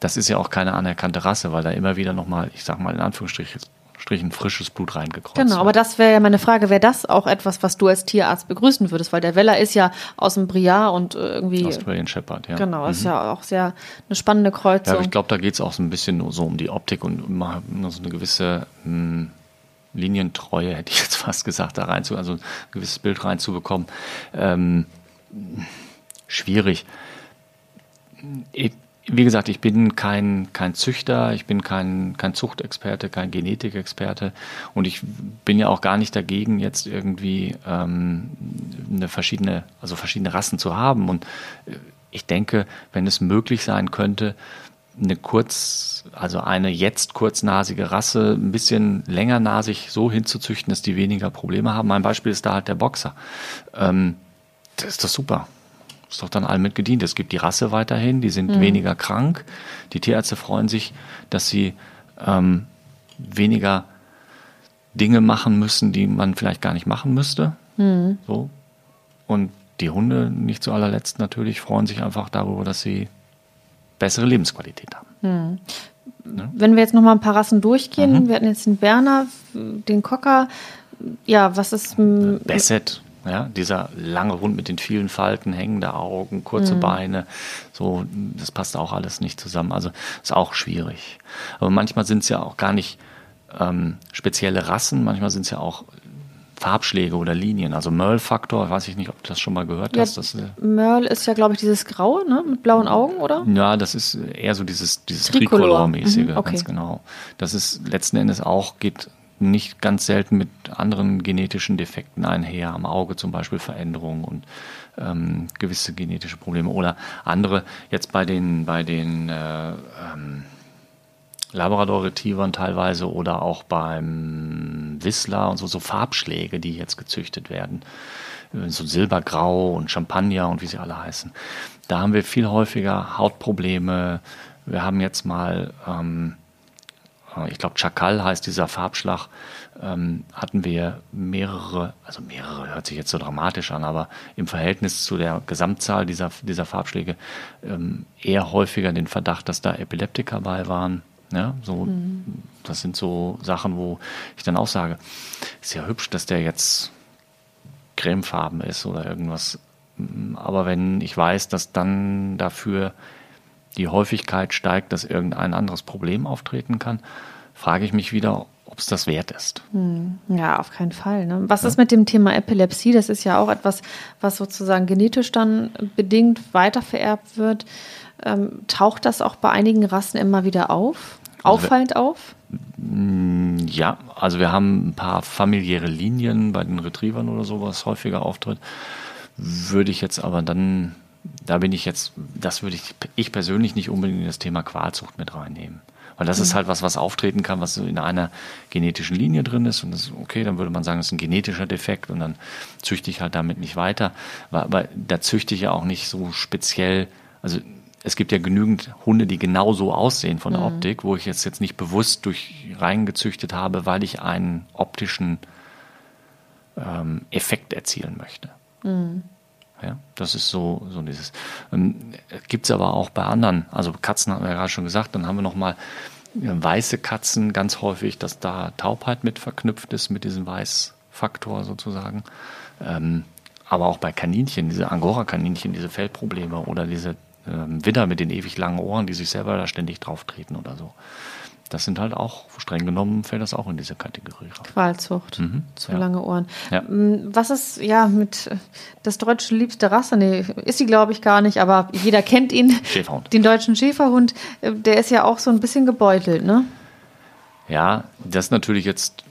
das ist ja auch keine anerkannte Rasse, weil da immer wieder nochmal, ich sag mal in Anführungsstrichen, Strichen frisches Blut reingekreuzt Genau, aber wird. das wäre ja meine Frage, wäre das auch etwas, was du als Tierarzt begrüßen würdest? Weil der Weller ist ja aus dem Briard und äh, irgendwie, Australian Shepherd, ja. genau, ist ja auch sehr eine spannende Kreuzung. Ja, ich glaube, da geht es auch so ein bisschen nur so um die Optik und nur so eine gewisse hm, Linientreue, hätte ich jetzt <laughs> fast gesagt, da rein zu, also ein gewisses Bild reinzubekommen. Ähm, schwierig. Wie gesagt, ich bin kein, kein Züchter, ich bin kein, kein Zuchtexperte, kein Genetikexperte und ich bin ja auch gar nicht dagegen, jetzt irgendwie ähm, eine verschiedene, also verschiedene Rassen zu haben. Und äh, ich denke, wenn es möglich sein könnte, eine kurz, also eine jetzt kurznasige Rasse ein bisschen längernasig so hinzuzüchten, dass die weniger Probleme haben. Mein Beispiel ist da halt der Boxer. Ähm, das ist doch super. Ist doch dann allen mit gedient. Es gibt die Rasse weiterhin, die sind weniger krank. Die Tierärzte freuen sich, dass sie ähm, weniger Dinge machen müssen, die man vielleicht gar nicht machen müsste. So. Und die Hunde, nicht zu allerletzt natürlich, freuen sich einfach darüber, dass sie bessere Lebensqualität haben. Wenn wir jetzt noch mal ein paar Rassen durchgehen, Mhm. wir hatten jetzt den Berner, den Cocker, ja, was ist m, Basset, ja, dieser lange Hund mit den vielen Falten, hängende Augen, kurze Beine, so, das passt auch alles nicht zusammen. Also ist auch schwierig. Aber manchmal sind es ja auch gar nicht ähm, spezielle Rassen, manchmal sind es ja auch Farbschläge oder Linien. Also Merle-Faktor, weiß ich nicht, ob du das schon mal gehört ja, hast. Das, äh, Merle ist ja, glaube ich, dieses Graue, ne, mit blauen Augen, oder? Ja, das ist eher so dieses, dieses Tricolor. Tricolor-mäßige, Mhm, okay. ganz genau. Das ist letzten Endes auch, geht nicht ganz selten mit anderen genetischen Defekten einher, am Auge zum Beispiel Veränderungen und ähm, gewisse genetische Probleme oder andere. Jetzt bei den, bei den äh, ähm, Labrador-Retrievern teilweise oder auch beim Whistler und so, so Farbschläge, die jetzt gezüchtet werden. So Silbergrau und Champagner und wie sie alle heißen. Da haben wir viel häufiger Hautprobleme. Wir haben jetzt mal, ähm, äh, ich glaube, Chakal heißt dieser Farbschlag, ähm, hatten wir mehrere, also mehrere hört sich jetzt so dramatisch an, aber im Verhältnis zu der Gesamtzahl dieser, dieser Farbschläge ähm, eher häufiger den Verdacht, dass da Epileptiker bei waren. Ja, so, mhm. das sind so Sachen, wo ich dann auch sage, ist ja hübsch, dass der jetzt cremefarben ist oder irgendwas. Aber wenn ich weiß, dass dann dafür die Häufigkeit steigt, dass irgendein anderes Problem auftreten kann, frage ich mich wieder, ob es das wert ist. Hm. Ja, auf keinen Fall. Ne? Was ja. ist mit dem Thema Epilepsie? Das ist ja auch etwas, was sozusagen genetisch dann bedingt weitervererbt wird. Ähm, taucht das auch bei einigen Rassen immer wieder auf? Also Auffallend auf? Mm, ja, also wir haben ein paar familiäre Linien bei den Retrievern oder so, was häufiger auftritt. Würde ich jetzt aber dann, da bin ich jetzt, das würde ich, ich persönlich nicht unbedingt in das Thema Qualzucht mit reinnehmen. Weil das mhm. ist halt was, was auftreten kann, was in einer genetischen Linie drin ist. Und das ist okay, dann würde man sagen, das ist ein genetischer Defekt und dann züchte ich halt damit nicht weiter. Aber da züchte ich ja auch nicht so speziell, also es gibt ja genügend Hunde, die genauso aussehen von der mhm. Optik, wo ich jetzt, jetzt nicht bewusst durch reingezüchtet habe, weil ich einen optischen ähm, Effekt erzielen möchte. Mhm. Ja, das ist so, so dieses. Ähm, Gibt es aber auch bei anderen, also Katzen hatten wir ja gerade schon gesagt, dann haben wir nochmal äh, weiße Katzen ganz häufig, dass da Taubheit mit verknüpft ist, mit diesem Weißfaktor sozusagen. Ähm, aber auch bei Kaninchen, diese Angora-Kaninchen, diese Fellprobleme oder diese ähm, Widder mit den ewig langen Ohren, die sich selber da ständig drauf treten oder so. Das sind halt auch, streng genommen, fällt das auch in diese Kategorie rein. Qualzucht, mhm, zu ja. lange Ohren. Ja. Mm, was ist, ja, mit das deutsche liebste Rasse? Nee, ist sie, glaube ich, gar nicht, aber jeder kennt ihn. Schäferhund. Den deutschen Schäferhund, äh, der ist ja auch so ein bisschen gebeutelt, ne? Ja, das ist natürlich jetzt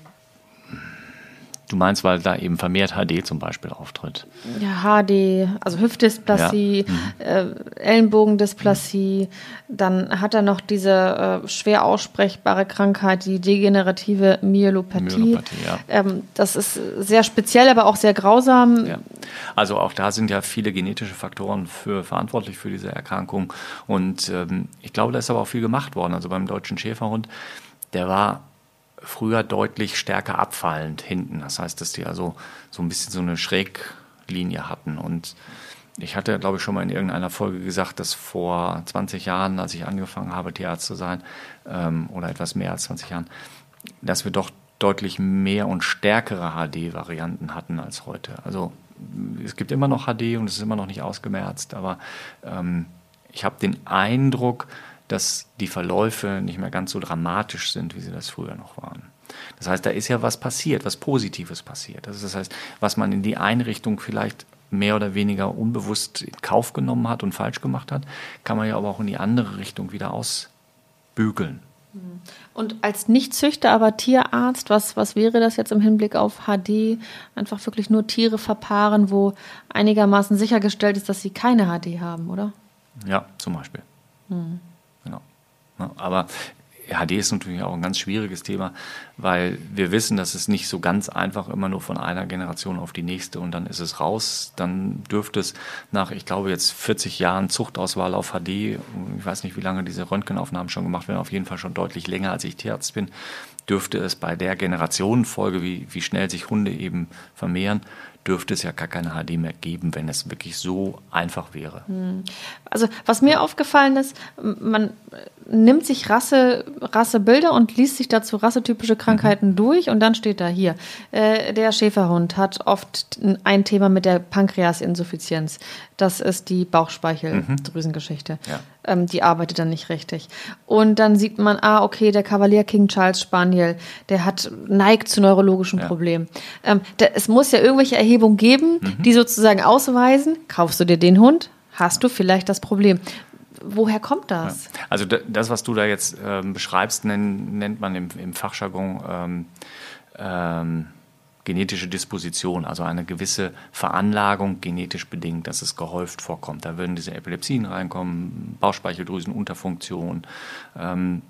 Du meinst, weil da eben vermehrt HD zum Beispiel auftritt? Ja, HD, also Hüftdysplasie, ja. mhm. äh, Ellenbogendysplasie. Mhm. Dann hat er noch diese äh, schwer aussprechbare Krankheit, die degenerative Myelopathie. Myelopathie ja. ähm, das ist sehr speziell, aber auch sehr grausam. Ja. Also auch da sind ja viele genetische Faktoren für, verantwortlich für diese Erkrankung. Und ähm, ich glaube, da ist aber auch viel gemacht worden. Also beim deutschen Schäferhund, der war früher deutlich stärker abfallend hinten. Das heißt, dass die also so ein bisschen so eine Schräglinie hatten. Und ich hatte, glaube ich, schon mal in irgendeiner Folge gesagt, dass vor 20 Jahren, als ich angefangen habe, Tierarzt zu sein, ähm, oder etwas mehr als 20 Jahren, dass wir doch deutlich mehr und stärkere HD-Varianten hatten als heute. Also es gibt immer noch HD und es ist immer noch nicht ausgemerzt, aber ähm, ich habe den Eindruck, dass die Verläufe nicht mehr ganz so dramatisch sind, wie sie das früher noch waren. Das heißt, da ist ja was passiert, was Positives passiert. Das heißt, was man in die Einrichtung vielleicht mehr oder weniger unbewusst in Kauf genommen hat und falsch gemacht hat, kann man ja aber auch in die andere Richtung wieder ausbügeln. Und als Nicht-Züchter, aber Tierarzt, was, was wäre das jetzt im Hinblick auf HD? Einfach wirklich nur Tiere verpaaren, wo einigermaßen sichergestellt ist, dass sie keine HD haben, oder? Ja, zum Beispiel. Hm. Ne? Aber HD ist natürlich auch ein ganz schwieriges Thema, weil wir wissen, dass es nicht so ganz einfach immer nur von einer Generation auf die nächste und dann ist es raus. Dann dürfte es nach, ich glaube, jetzt 40 Jahren Zuchtauswahl auf HD, ich weiß nicht, wie lange diese Röntgenaufnahmen schon gemacht werden, auf jeden Fall schon deutlich länger, als ich Tierarzt bin, dürfte es bei der Generationenfolge, wie, wie schnell sich Hunde eben vermehren, dürfte es ja gar keine HD mehr geben, wenn es wirklich so einfach wäre. Hm. Also was mir aufgefallen ist, man nimmt sich Rasse, Rassebilder und liest sich dazu rassetypische Krankheiten mhm. durch und dann steht da hier, äh, der Schäferhund hat oft ein Thema mit der Pankreasinsuffizienz. Das ist die Bauchspeicheldrüsengeschichte. Mhm. Ja. Ähm, die arbeitet dann nicht richtig. Und dann sieht man, ah, okay, der Kavalier King Charles Spaniel, der hat neigt zu neurologischen ja. Problemen. Ähm, da, es muss ja irgendwelche Erhebungen geben, mhm. die sozusagen ausweisen, kaufst du dir den Hund, hast du vielleicht das Problem woher kommt das? Ja. Also das, was du da jetzt ähm, beschreibst, nennt, nennt man im, im Fachjargon ähm, ähm, genetische Disposition, also eine gewisse Veranlagung genetisch bedingt, dass es gehäuft vorkommt. Da würden diese Epilepsien reinkommen, Bauchspeicheldrüsenunterfunktion, ähm,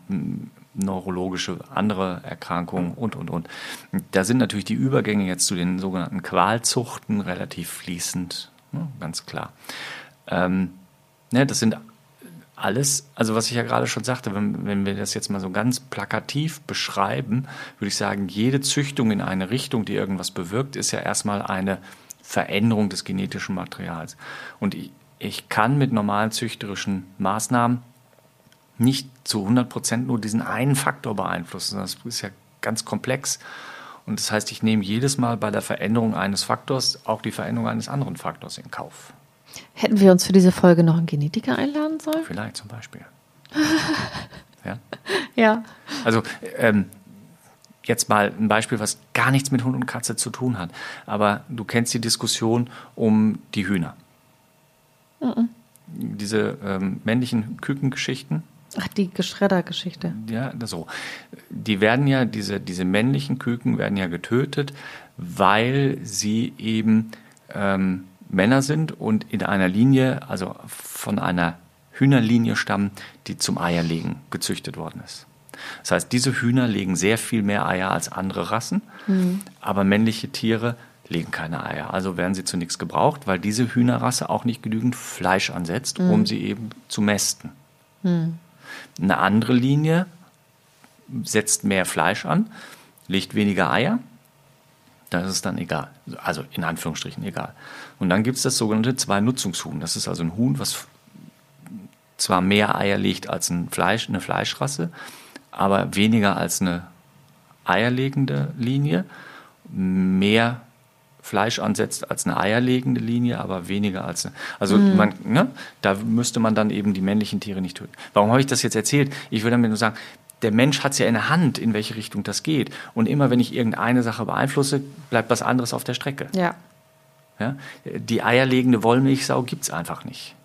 neurologische andere Erkrankungen und, und, und. Da sind natürlich die Übergänge jetzt zu den sogenannten Qualzuchten relativ fließend, ne, ganz klar. Ähm, ne, das sind alles, also was ich ja gerade schon sagte, wenn, wenn wir das jetzt mal so ganz plakativ beschreiben, würde ich sagen, jede Züchtung in eine Richtung, die irgendwas bewirkt, ist ja erstmal eine Veränderung des genetischen Materials. Und ich, ich kann mit normalen züchterischen Maßnahmen nicht zu 100 Prozent nur diesen einen Faktor beeinflussen. Das ist ja ganz komplex. Und das heißt, ich nehme jedes Mal bei der Veränderung eines Faktors auch die Veränderung eines anderen Faktors in Kauf. Hätten wir uns für diese Folge noch einen Genetiker einladen sollen? Vielleicht zum Beispiel. <laughs> ja. ja. Also ähm, jetzt mal ein Beispiel, was gar nichts mit Hund und Katze zu tun hat. Aber du kennst die Diskussion um die Hühner. Mhm. Diese ähm, männlichen Kükengeschichten. Ach, die Geschredder-Geschichte. Ja, so. Die werden ja, diese, diese männlichen Küken werden ja getötet, weil sie eben ähm, Männer sind und in einer Linie, also von einer Hühnerlinie stammen, die zum Eierlegen gezüchtet worden ist. Das heißt, diese Hühner legen sehr viel mehr Eier als andere Rassen, mhm. aber männliche Tiere legen keine Eier. Also werden sie zu nichts gebraucht, weil diese Hühnerrasse auch nicht genügend Fleisch ansetzt, mhm. um sie eben zu mästen. Mhm. Eine andere Linie setzt mehr Fleisch an, legt weniger Eier, da ist dann egal. Also in Anführungsstrichen egal. Und dann gibt es das sogenannte Zwei-Nutzungshuhn. Das ist also ein Huhn, was zwar mehr Eier legt als ein Fleisch, eine Fleischrasse, aber weniger als eine eierlegende Linie, mehr Fleisch ansetzt als eine eierlegende Linie, aber weniger als eine. Also mhm. man, ne, da müsste man dann eben die männlichen Tiere nicht töten. Warum habe ich das jetzt erzählt? Ich will damit nur sagen, der Mensch hat es ja in der Hand, in welche Richtung das geht. Und immer wenn ich irgendeine Sache beeinflusse, bleibt was anderes auf der Strecke. Ja. ja? Die eierlegende Wollmilchsau gibt es einfach nicht.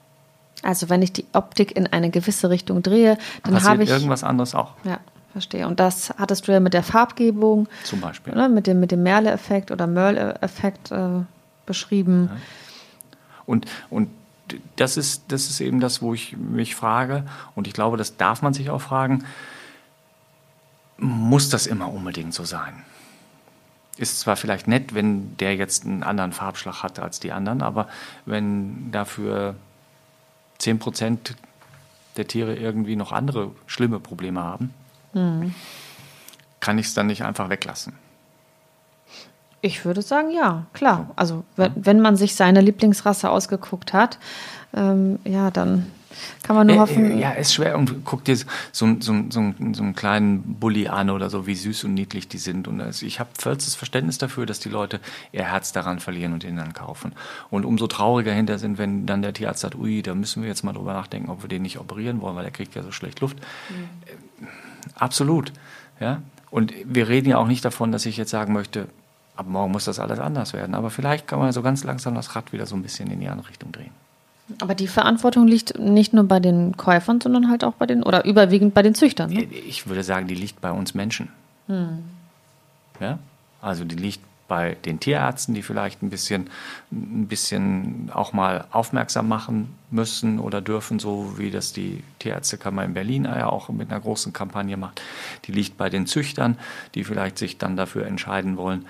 Also wenn ich die Optik in eine gewisse Richtung drehe, dann habe ich irgendwas anderes auch. Ja, verstehe. Und das hattest du ja mit der Farbgebung, zum Beispiel, oder? mit dem mit dem Merle-Effekt oder Merle-Effekt äh, beschrieben. Ja. Und und das ist das ist eben das, wo ich mich frage. Und ich glaube, das darf man sich auch fragen muss das immer unbedingt so sein. Ist zwar vielleicht nett, wenn der jetzt einen anderen Farbschlag hat als die anderen, aber wenn dafür 10% der Tiere irgendwie noch andere schlimme Probleme haben, mhm. kann ich es dann nicht einfach weglassen. Ich würde sagen, ja, klar. Also wenn, wenn man sich seine Lieblingsrasse ausgeguckt hat, ähm, ja, dann kann man nur äh, hoffen. Ja, ist schwer. Und guck dir so, so, so, so, einen kleinen Bulli an oder so, wie süß und niedlich die sind. Und ich habe vollstes Verständnis dafür, dass die Leute ihr Herz daran verlieren und ihn dann kaufen. Und umso trauriger hinter sind, wenn dann der Tierarzt sagt, ui, da müssen wir jetzt mal drüber nachdenken, ob wir den nicht operieren wollen, weil der kriegt ja so schlecht Luft. Mhm. Absolut. Ja. Und wir reden ja auch nicht davon, dass ich jetzt sagen möchte, ab morgen muss das alles anders werden. Aber vielleicht kann man so ganz langsam das Rad wieder so ein bisschen in die andere Richtung drehen. Aber die Verantwortung liegt nicht nur bei den Käufern, sondern halt auch bei den, oder überwiegend bei den Züchtern. Ne? Ich würde sagen, die liegt bei uns Menschen. Hm. Ja? Also die liegt bei den Tierärzten, die vielleicht ein bisschen, ein bisschen auch mal aufmerksam machen müssen oder dürfen, so wie das die Tierärztekammer in Berlin ja auch mit einer großen Kampagne macht. Die liegt bei den Züchtern, die vielleicht sich dann dafür entscheiden wollen,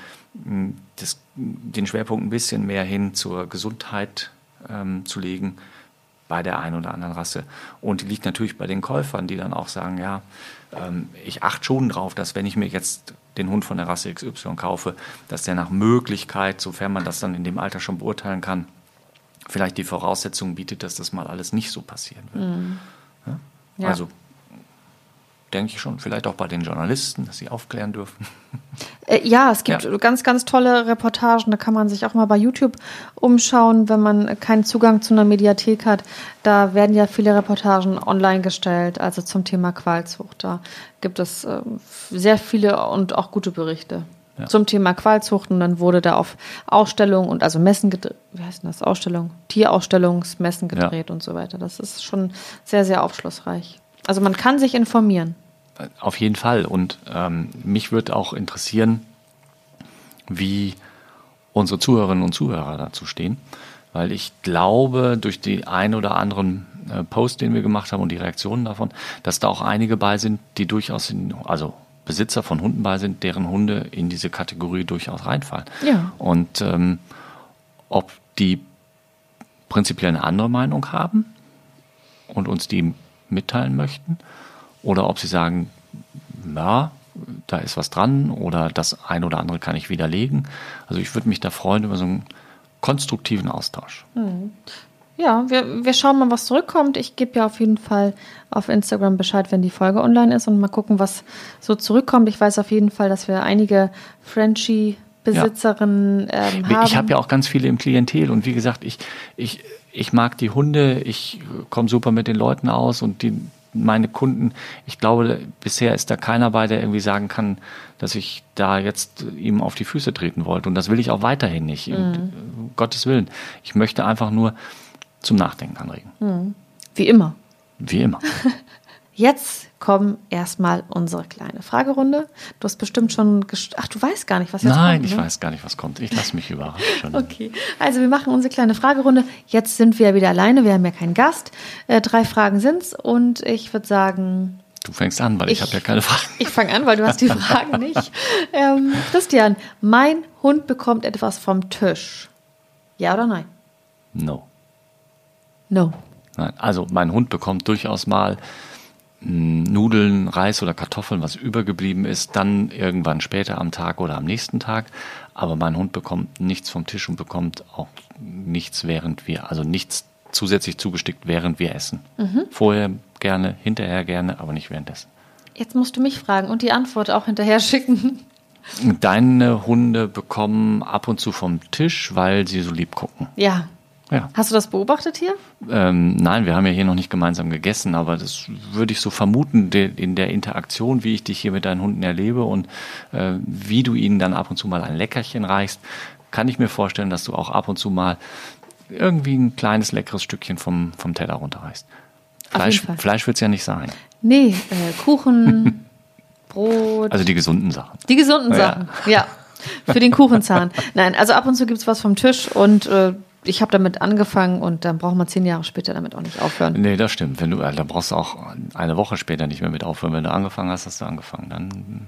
das, den Schwerpunkt ein bisschen mehr hin zur Gesundheit ähm, zu legen bei der einen oder anderen Rasse. Und die liegt natürlich bei den Käufern, die dann auch sagen, ja, ähm, ich achte schon drauf, dass wenn ich mir jetzt den Hund von der Rasse XY kaufe, dass der nach Möglichkeit, sofern man das dann in dem Alter schon beurteilen kann, vielleicht die Voraussetzungen bietet, dass das mal alles nicht so passieren wird. Mhm. Ja? Also denke ich schon, vielleicht auch bei den Journalisten, dass sie aufklären dürfen. Äh, ja, es gibt ja. ganz, ganz tolle Reportagen. Da kann man sich auch mal bei YouTube umschauen, wenn man keinen Zugang zu einer Mediathek hat. Da werden ja viele Reportagen online gestellt, also zum Thema Qualzucht. Da gibt es äh, sehr viele und auch gute Berichte. zum Thema Qualzucht und dann wurde da auf Ausstellungen und also Messen gedreht, wie heißt denn das, Ausstellung, Tierausstellungsmessen gedreht und so weiter. Das ist schon sehr, sehr aufschlussreich. Also man kann sich informieren. Auf jeden Fall. Und ähm, mich würde auch interessieren, wie unsere Zuhörerinnen und Zuhörer dazu stehen. Weil ich glaube, durch die ein oder anderen äh, Post, den wir gemacht haben und die Reaktionen davon, dass da auch einige bei sind, die durchaus, in, also Besitzer von Hunden bei sind, deren Hunde in diese Kategorie durchaus reinfallen. Ja. Und ähm, ob die prinzipiell eine andere Meinung haben und uns die mitteilen möchten oder ob sie sagen, ja, da ist was dran oder das ein oder andere kann ich widerlegen. Also ich würde mich da freuen über so einen konstruktiven Austausch. Ja, wir, wir schauen mal, was zurückkommt. Ich gebe ja auf jeden Fall auf Instagram Bescheid, wenn die Folge online ist und mal gucken, was so zurückkommt. Ich weiß auf jeden Fall, dass wir einige Frenchie-Besitzerinnen ähm, haben. Ich habe ja auch ganz viele im Klientel und wie gesagt, ich, ich, ich mag die Hunde, ich komme super mit den Leuten aus und die, meine Kunden, ich glaube, bisher ist da keiner bei, der irgendwie sagen kann, dass ich da jetzt ihm auf die Füße treten wollte. Und das will ich auch weiterhin nicht. Und, um Gottes Willen. Ich möchte einfach nur zum Nachdenken anregen. Wie immer. Wie immer. <laughs> Jetzt kommen erstmal unsere kleine Fragerunde. Du hast bestimmt schon. Ach, du weißt gar nicht, was jetzt Nein, kommt. ich ne? weiß gar nicht, was kommt. Ich lasse mich überraschen. <laughs> Okay, also wir machen unsere kleine Fragerunde. Jetzt sind wir wieder alleine, wir haben ja keinen Gast. Äh, drei Fragen sind's und ich würde sagen, Du fängst an, weil ich, Ich- habe ja keine Fragen. <laughs> ich fange an, weil du hast die <laughs> Fragen nicht. Ähm, Christian, mein Hund bekommt etwas vom Tisch. Ja oder nein? No. No. Nein, also mein Hund bekommt durchaus mal Nudeln, Reis oder Kartoffeln, was übergeblieben ist, dann irgendwann später am Tag oder am nächsten Tag. Aber mein Hund bekommt nichts vom Tisch und bekommt auch nichts, während wir, also nichts zusätzlich zugestickt, während wir essen. Vorher gerne, hinterher gerne, aber nicht währenddessen. Jetzt musst du mich fragen und die Antwort auch hinterher schicken. Deine Hunde bekommen ab und zu vom Tisch, weil sie so lieb gucken. Ja. Ja. Hast du das beobachtet hier? Ähm, nein, wir haben ja hier noch nicht gemeinsam gegessen, aber das würde ich so vermuten de, in der Interaktion, wie ich dich hier mit deinen Hunden erlebe und äh, wie du ihnen dann ab und zu mal ein Leckerchen reichst, kann ich mir vorstellen, dass du auch ab und zu mal irgendwie ein kleines leckeres Stückchen vom, vom Teller runterreichst. Auf Fleisch. Fleisch wird es ja nicht sein. Nee, äh, Kuchen, <laughs> Brot. Also die gesunden Sachen. Die gesunden Ja. Sachen, ja. Für den Kuchenzahn. Nein, also ab und zu gibt's was vom Tisch und äh, ich habe damit angefangen und dann braucht man zehn Jahre später damit auch nicht aufhören. Nee, das stimmt. Wenn du, äh, da brauchst du auch eine Woche später nicht mehr mit aufhören. Wenn du angefangen hast, hast du angefangen. Dann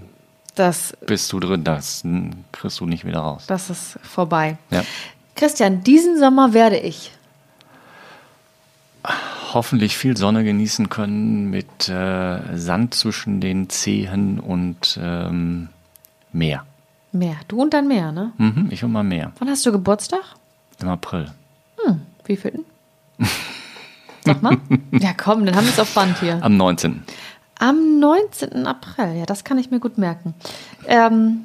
Das, bist du drin. Das kriegst du nicht wieder raus. das ist vorbei. Ja. Christian, diesen Sommer werde ich. hoffentlich viel Sonne genießen können mit äh, Sand zwischen den Zehen und ähm, Meer. Meer. Du und dein Meer, ne? Mhm, ich will mal Meer. Wann hast du Geburtstag? Im April. Wie viel? Sag mal. Ja, komm, dann haben wir es auf Band hier. Am 19. Am 19. April, ja, das kann ich mir gut merken. Ähm,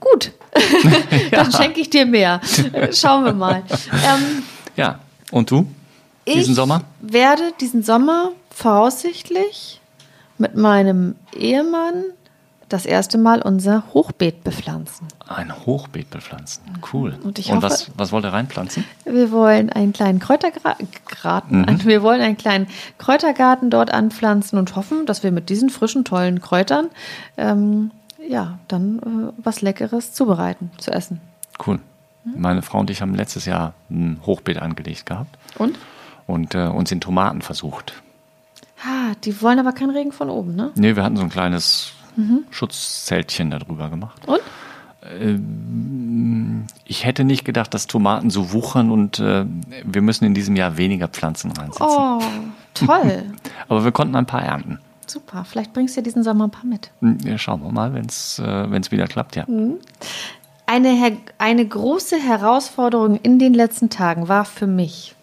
gut, <laughs> dann schenke ich dir mehr. Schauen wir mal. Ähm, Ja. Und du? Diesen ich Sommer? werde diesen Sommer voraussichtlich mit meinem Ehemann das erste Mal unser Hochbeet bepflanzen. Ein Hochbeet bepflanzen. Cool. Und ich und hoffe- was, was wollt ihr reinpflanzen? Wir wollen einen kleinen Kräutergarten, Mhm. <laughs> wir wollen einen kleinen Kräutergarten dort anpflanzen und hoffen, dass wir mit diesen frischen, tollen Kräutern ähm, ja, dann äh, was Leckeres zubereiten, zu essen. Cool. Mhm. Meine Frau und ich haben letztes Jahr ein Hochbeet angelegt gehabt Und? und äh, uns in Tomaten versucht. Ah, die wollen aber keinen Regen von oben, ne? Nee, wir hatten so ein kleines Mhm. Schutzzeltchen darüber gemacht. Und? Ich hätte nicht gedacht, dass Tomaten so wuchern und äh, wir müssen in diesem Jahr weniger Pflanzen reinsetzen. Oh, toll. <laughs> Aber wir konnten ein paar ernten. Super. Vielleicht bringst du ja diesen Sommer ein paar mit. Hm, Ja, schauen wir mal, wenn es äh, wenn's wieder klappt, ja. Eine, her eine große Herausforderung in den letzten Tagen war für mich.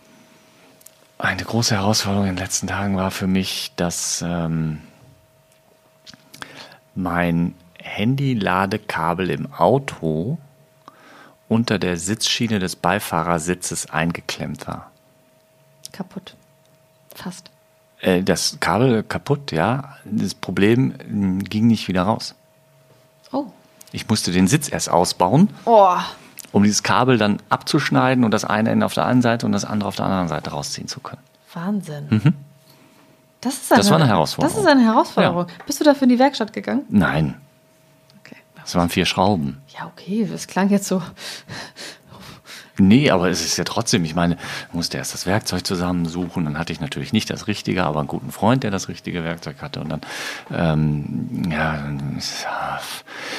Eine große Herausforderung in den letzten Tagen war für mich, dass ähm, mein Handy-Ladekabel im Auto unter der Sitzschiene des Beifahrersitzes eingeklemmt war. Kaputt. Fast. Äh, das Kabel kaputt, ja. Das Problem mh, ging nicht wieder raus. Oh. Ich musste den Sitz erst ausbauen, Oh, um dieses Kabel dann abzuschneiden und das eine Ende auf der einen Seite und das andere auf der anderen Seite rausziehen zu können. Wahnsinn. Das, ist eine. Das war eine Herausforderung. Das ist eine Herausforderung. Bist du dafür in die Werkstatt gegangen? Nein, Okay. es waren vier Schrauben. Ja, okay, das klang jetzt so. Nee, aber es ist ja trotzdem, ich meine, musste erst das Werkzeug zusammensuchen, dann hatte ich natürlich nicht das Richtige, aber einen guten Freund, der das richtige Werkzeug hatte und dann, ähm, ja,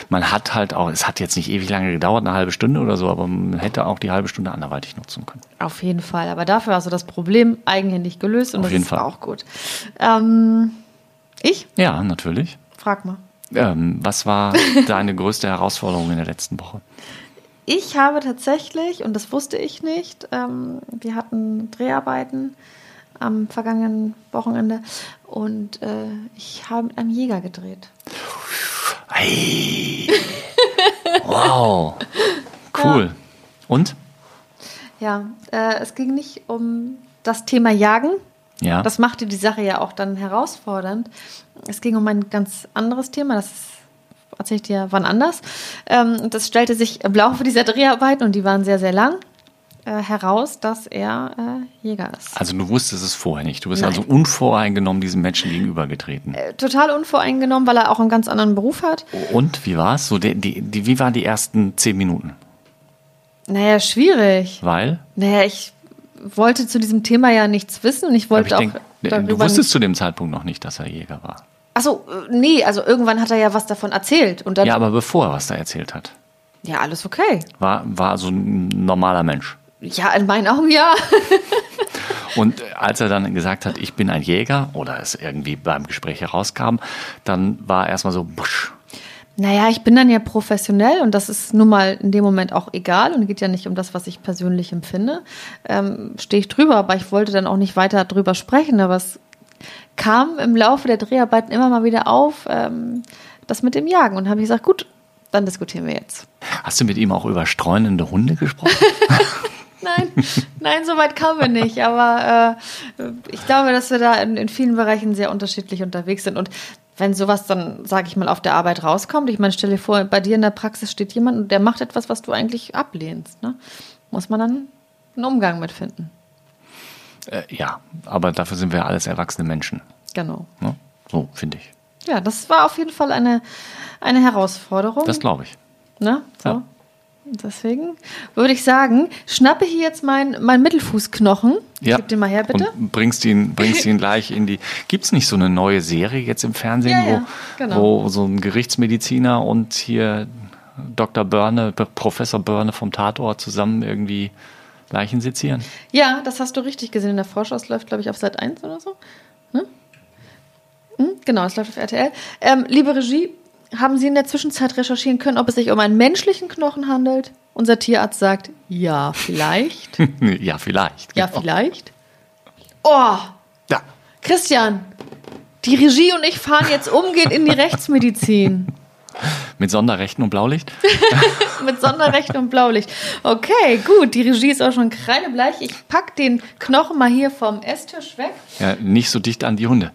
man hat halt auch, es hat jetzt nicht ewig lange gedauert, eine halbe Stunde oder so, aber man hätte auch die halbe Stunde anderweitig nutzen können. Auf jeden Fall. Aber dafür hast du das Problem eigenhändig gelöst und Auf das jeden ist Fall. auch gut. Ähm, ich? Ja, natürlich. Frag mal. Ähm, was war <laughs> deine größte Herausforderung in der letzten Woche? Ich habe tatsächlich, und das wusste ich nicht, ähm, wir hatten Dreharbeiten am vergangenen Wochenende und äh, ich habe mit einem Jäger gedreht. Hey. Wow. Cool. Und? Ja, äh, es ging nicht um das Thema Jagen. Ja. Das machte die Sache ja auch dann herausfordernd. Es ging um ein ganz anderes Thema, das erzähle ich dir wann anders. Ähm, das stellte sich im Laufe dieser Dreharbeiten, und die waren sehr, sehr lang, äh, heraus, dass er äh, Jäger ist. also du wusstest es vorher nicht. Du bist Nein. also unvoreingenommen diesem Menschen gegenübergetreten. Äh, Total unvoreingenommen, weil er auch einen ganz anderen Beruf hat. Und wie war es? So, die, die, die, wie waren die ersten zehn Minuten? Naja, schwierig. Weil? Naja, ich wollte zu diesem Thema ja nichts wissen und ich wollte ich auch denk, du wusstest zu dem Zeitpunkt noch nicht, dass er Jäger war. Achso, äh, nee, also irgendwann hat er ja was davon erzählt. Und dann, Ja, aber bevor er was da erzählt hat, ja alles okay. war, war so ein normaler Mensch. Ja, in meinen Augen ja. <laughs> Und als er dann gesagt hat, ich bin ein Jäger, oder es irgendwie beim Gespräch herauskam, dann war erstmal so, busch. Naja, ich bin dann ja professionell und das ist nun mal in dem Moment auch egal und geht ja nicht um das, was ich persönlich empfinde. Ähm, Stehe ich drüber, aber ich wollte dann auch nicht weiter drüber sprechen, aber es kam im Laufe der Dreharbeiten immer mal wieder auf, ähm, das mit dem Jagen. Und habe ich gesagt, gut, dann diskutieren wir jetzt. Hast du mit ihm auch über streunende Hunde gesprochen? <laughs> Nein, nein, so weit kamen wir nicht. Aber äh, ich glaube, dass wir da in, in vielen Bereichen sehr unterschiedlich unterwegs sind. Und wenn sowas dann, sage ich mal, auf der Arbeit rauskommt, ich meine, stell dir vor, bei dir in der Praxis steht jemand und der macht etwas, was du eigentlich ablehnst. Ne? Muss man dann einen Umgang mit finden. Äh, ja, aber dafür sind wir alles erwachsene Menschen. Genau. Ne? So, finde ich. Ja, das war auf jeden Fall eine, eine Herausforderung. Das glaube ich. Ne? So. Ja. Deswegen würde ich sagen, schnappe hier jetzt mein, mein Mittelfußknochen. Ja. Gib den mal her, bitte. Und bringst ihn, bringst ihn gleich in die. <laughs> Gibt es nicht so eine neue Serie jetzt im Fernsehen, Ja, wo, ja, genau. wo so ein Gerichtsmediziner und hier Dr. Börne, Professor Börne vom Tatort zusammen irgendwie Leichen sezieren? Ja, das hast du richtig gesehen in der Vorschau. Es läuft, glaube ich, auf Sat 1 oder so. Ne? Hm? Genau, es läuft auf RTL. Ähm, liebe Regie, haben Sie in der Zwischenzeit recherchieren können, ob es sich um einen menschlichen Knochen handelt? Unser Tierarzt sagt, ja, vielleicht. <laughs> ja, vielleicht. ja, Genau. vielleicht. Oh, Ja. Christian, die Regie und ich fahren jetzt umgehend in die Rechtsmedizin. Mit Sonderrechten und Blaulicht? <laughs> Mit Sonderrecht und Blaulicht. Okay, gut. Die Regie ist auch schon kreidebleich. Ich pack den Knochen mal hier vom Esstisch weg. Ja, nicht so dicht an die Hunde.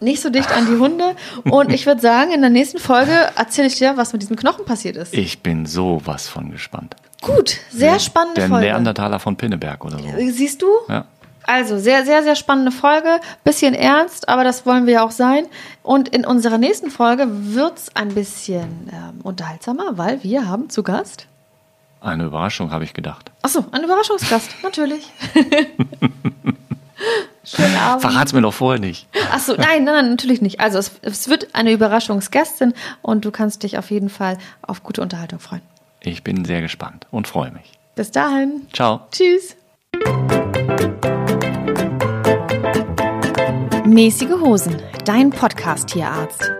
Nicht so dicht an die Hunde. Und ich würde sagen, in der nächsten Folge erzähle ich dir, was mit diesem Knochen passiert ist. Ich bin sowas von gespannt. Gut, sehr spannende Der Folge. Neandertaler von Pinneberg oder so. Siehst du? Ja. Also, sehr, sehr, sehr spannende Folge. Bisschen ernst, aber das wollen wir ja auch sein. Und in unserer nächsten Folge wird es ein bisschen ähm, unterhaltsamer, weil wir haben zu Gast. Eine Überraschung, habe ich gedacht. Achso, ein Überraschungsgast, <laughs> natürlich. <laughs> Schönen Abend. Verrat's mir doch vorher nicht. Achso, nein, nein, nein, natürlich nicht. Also es, es wird eine Überraschungsgästin und du kannst dich auf jeden Fall auf gute Unterhaltung freuen. Ich bin sehr gespannt und freue mich. Bis dahin. Ciao. Tschüss. Mäßige Hosen, dein Podcast-Tierarzt.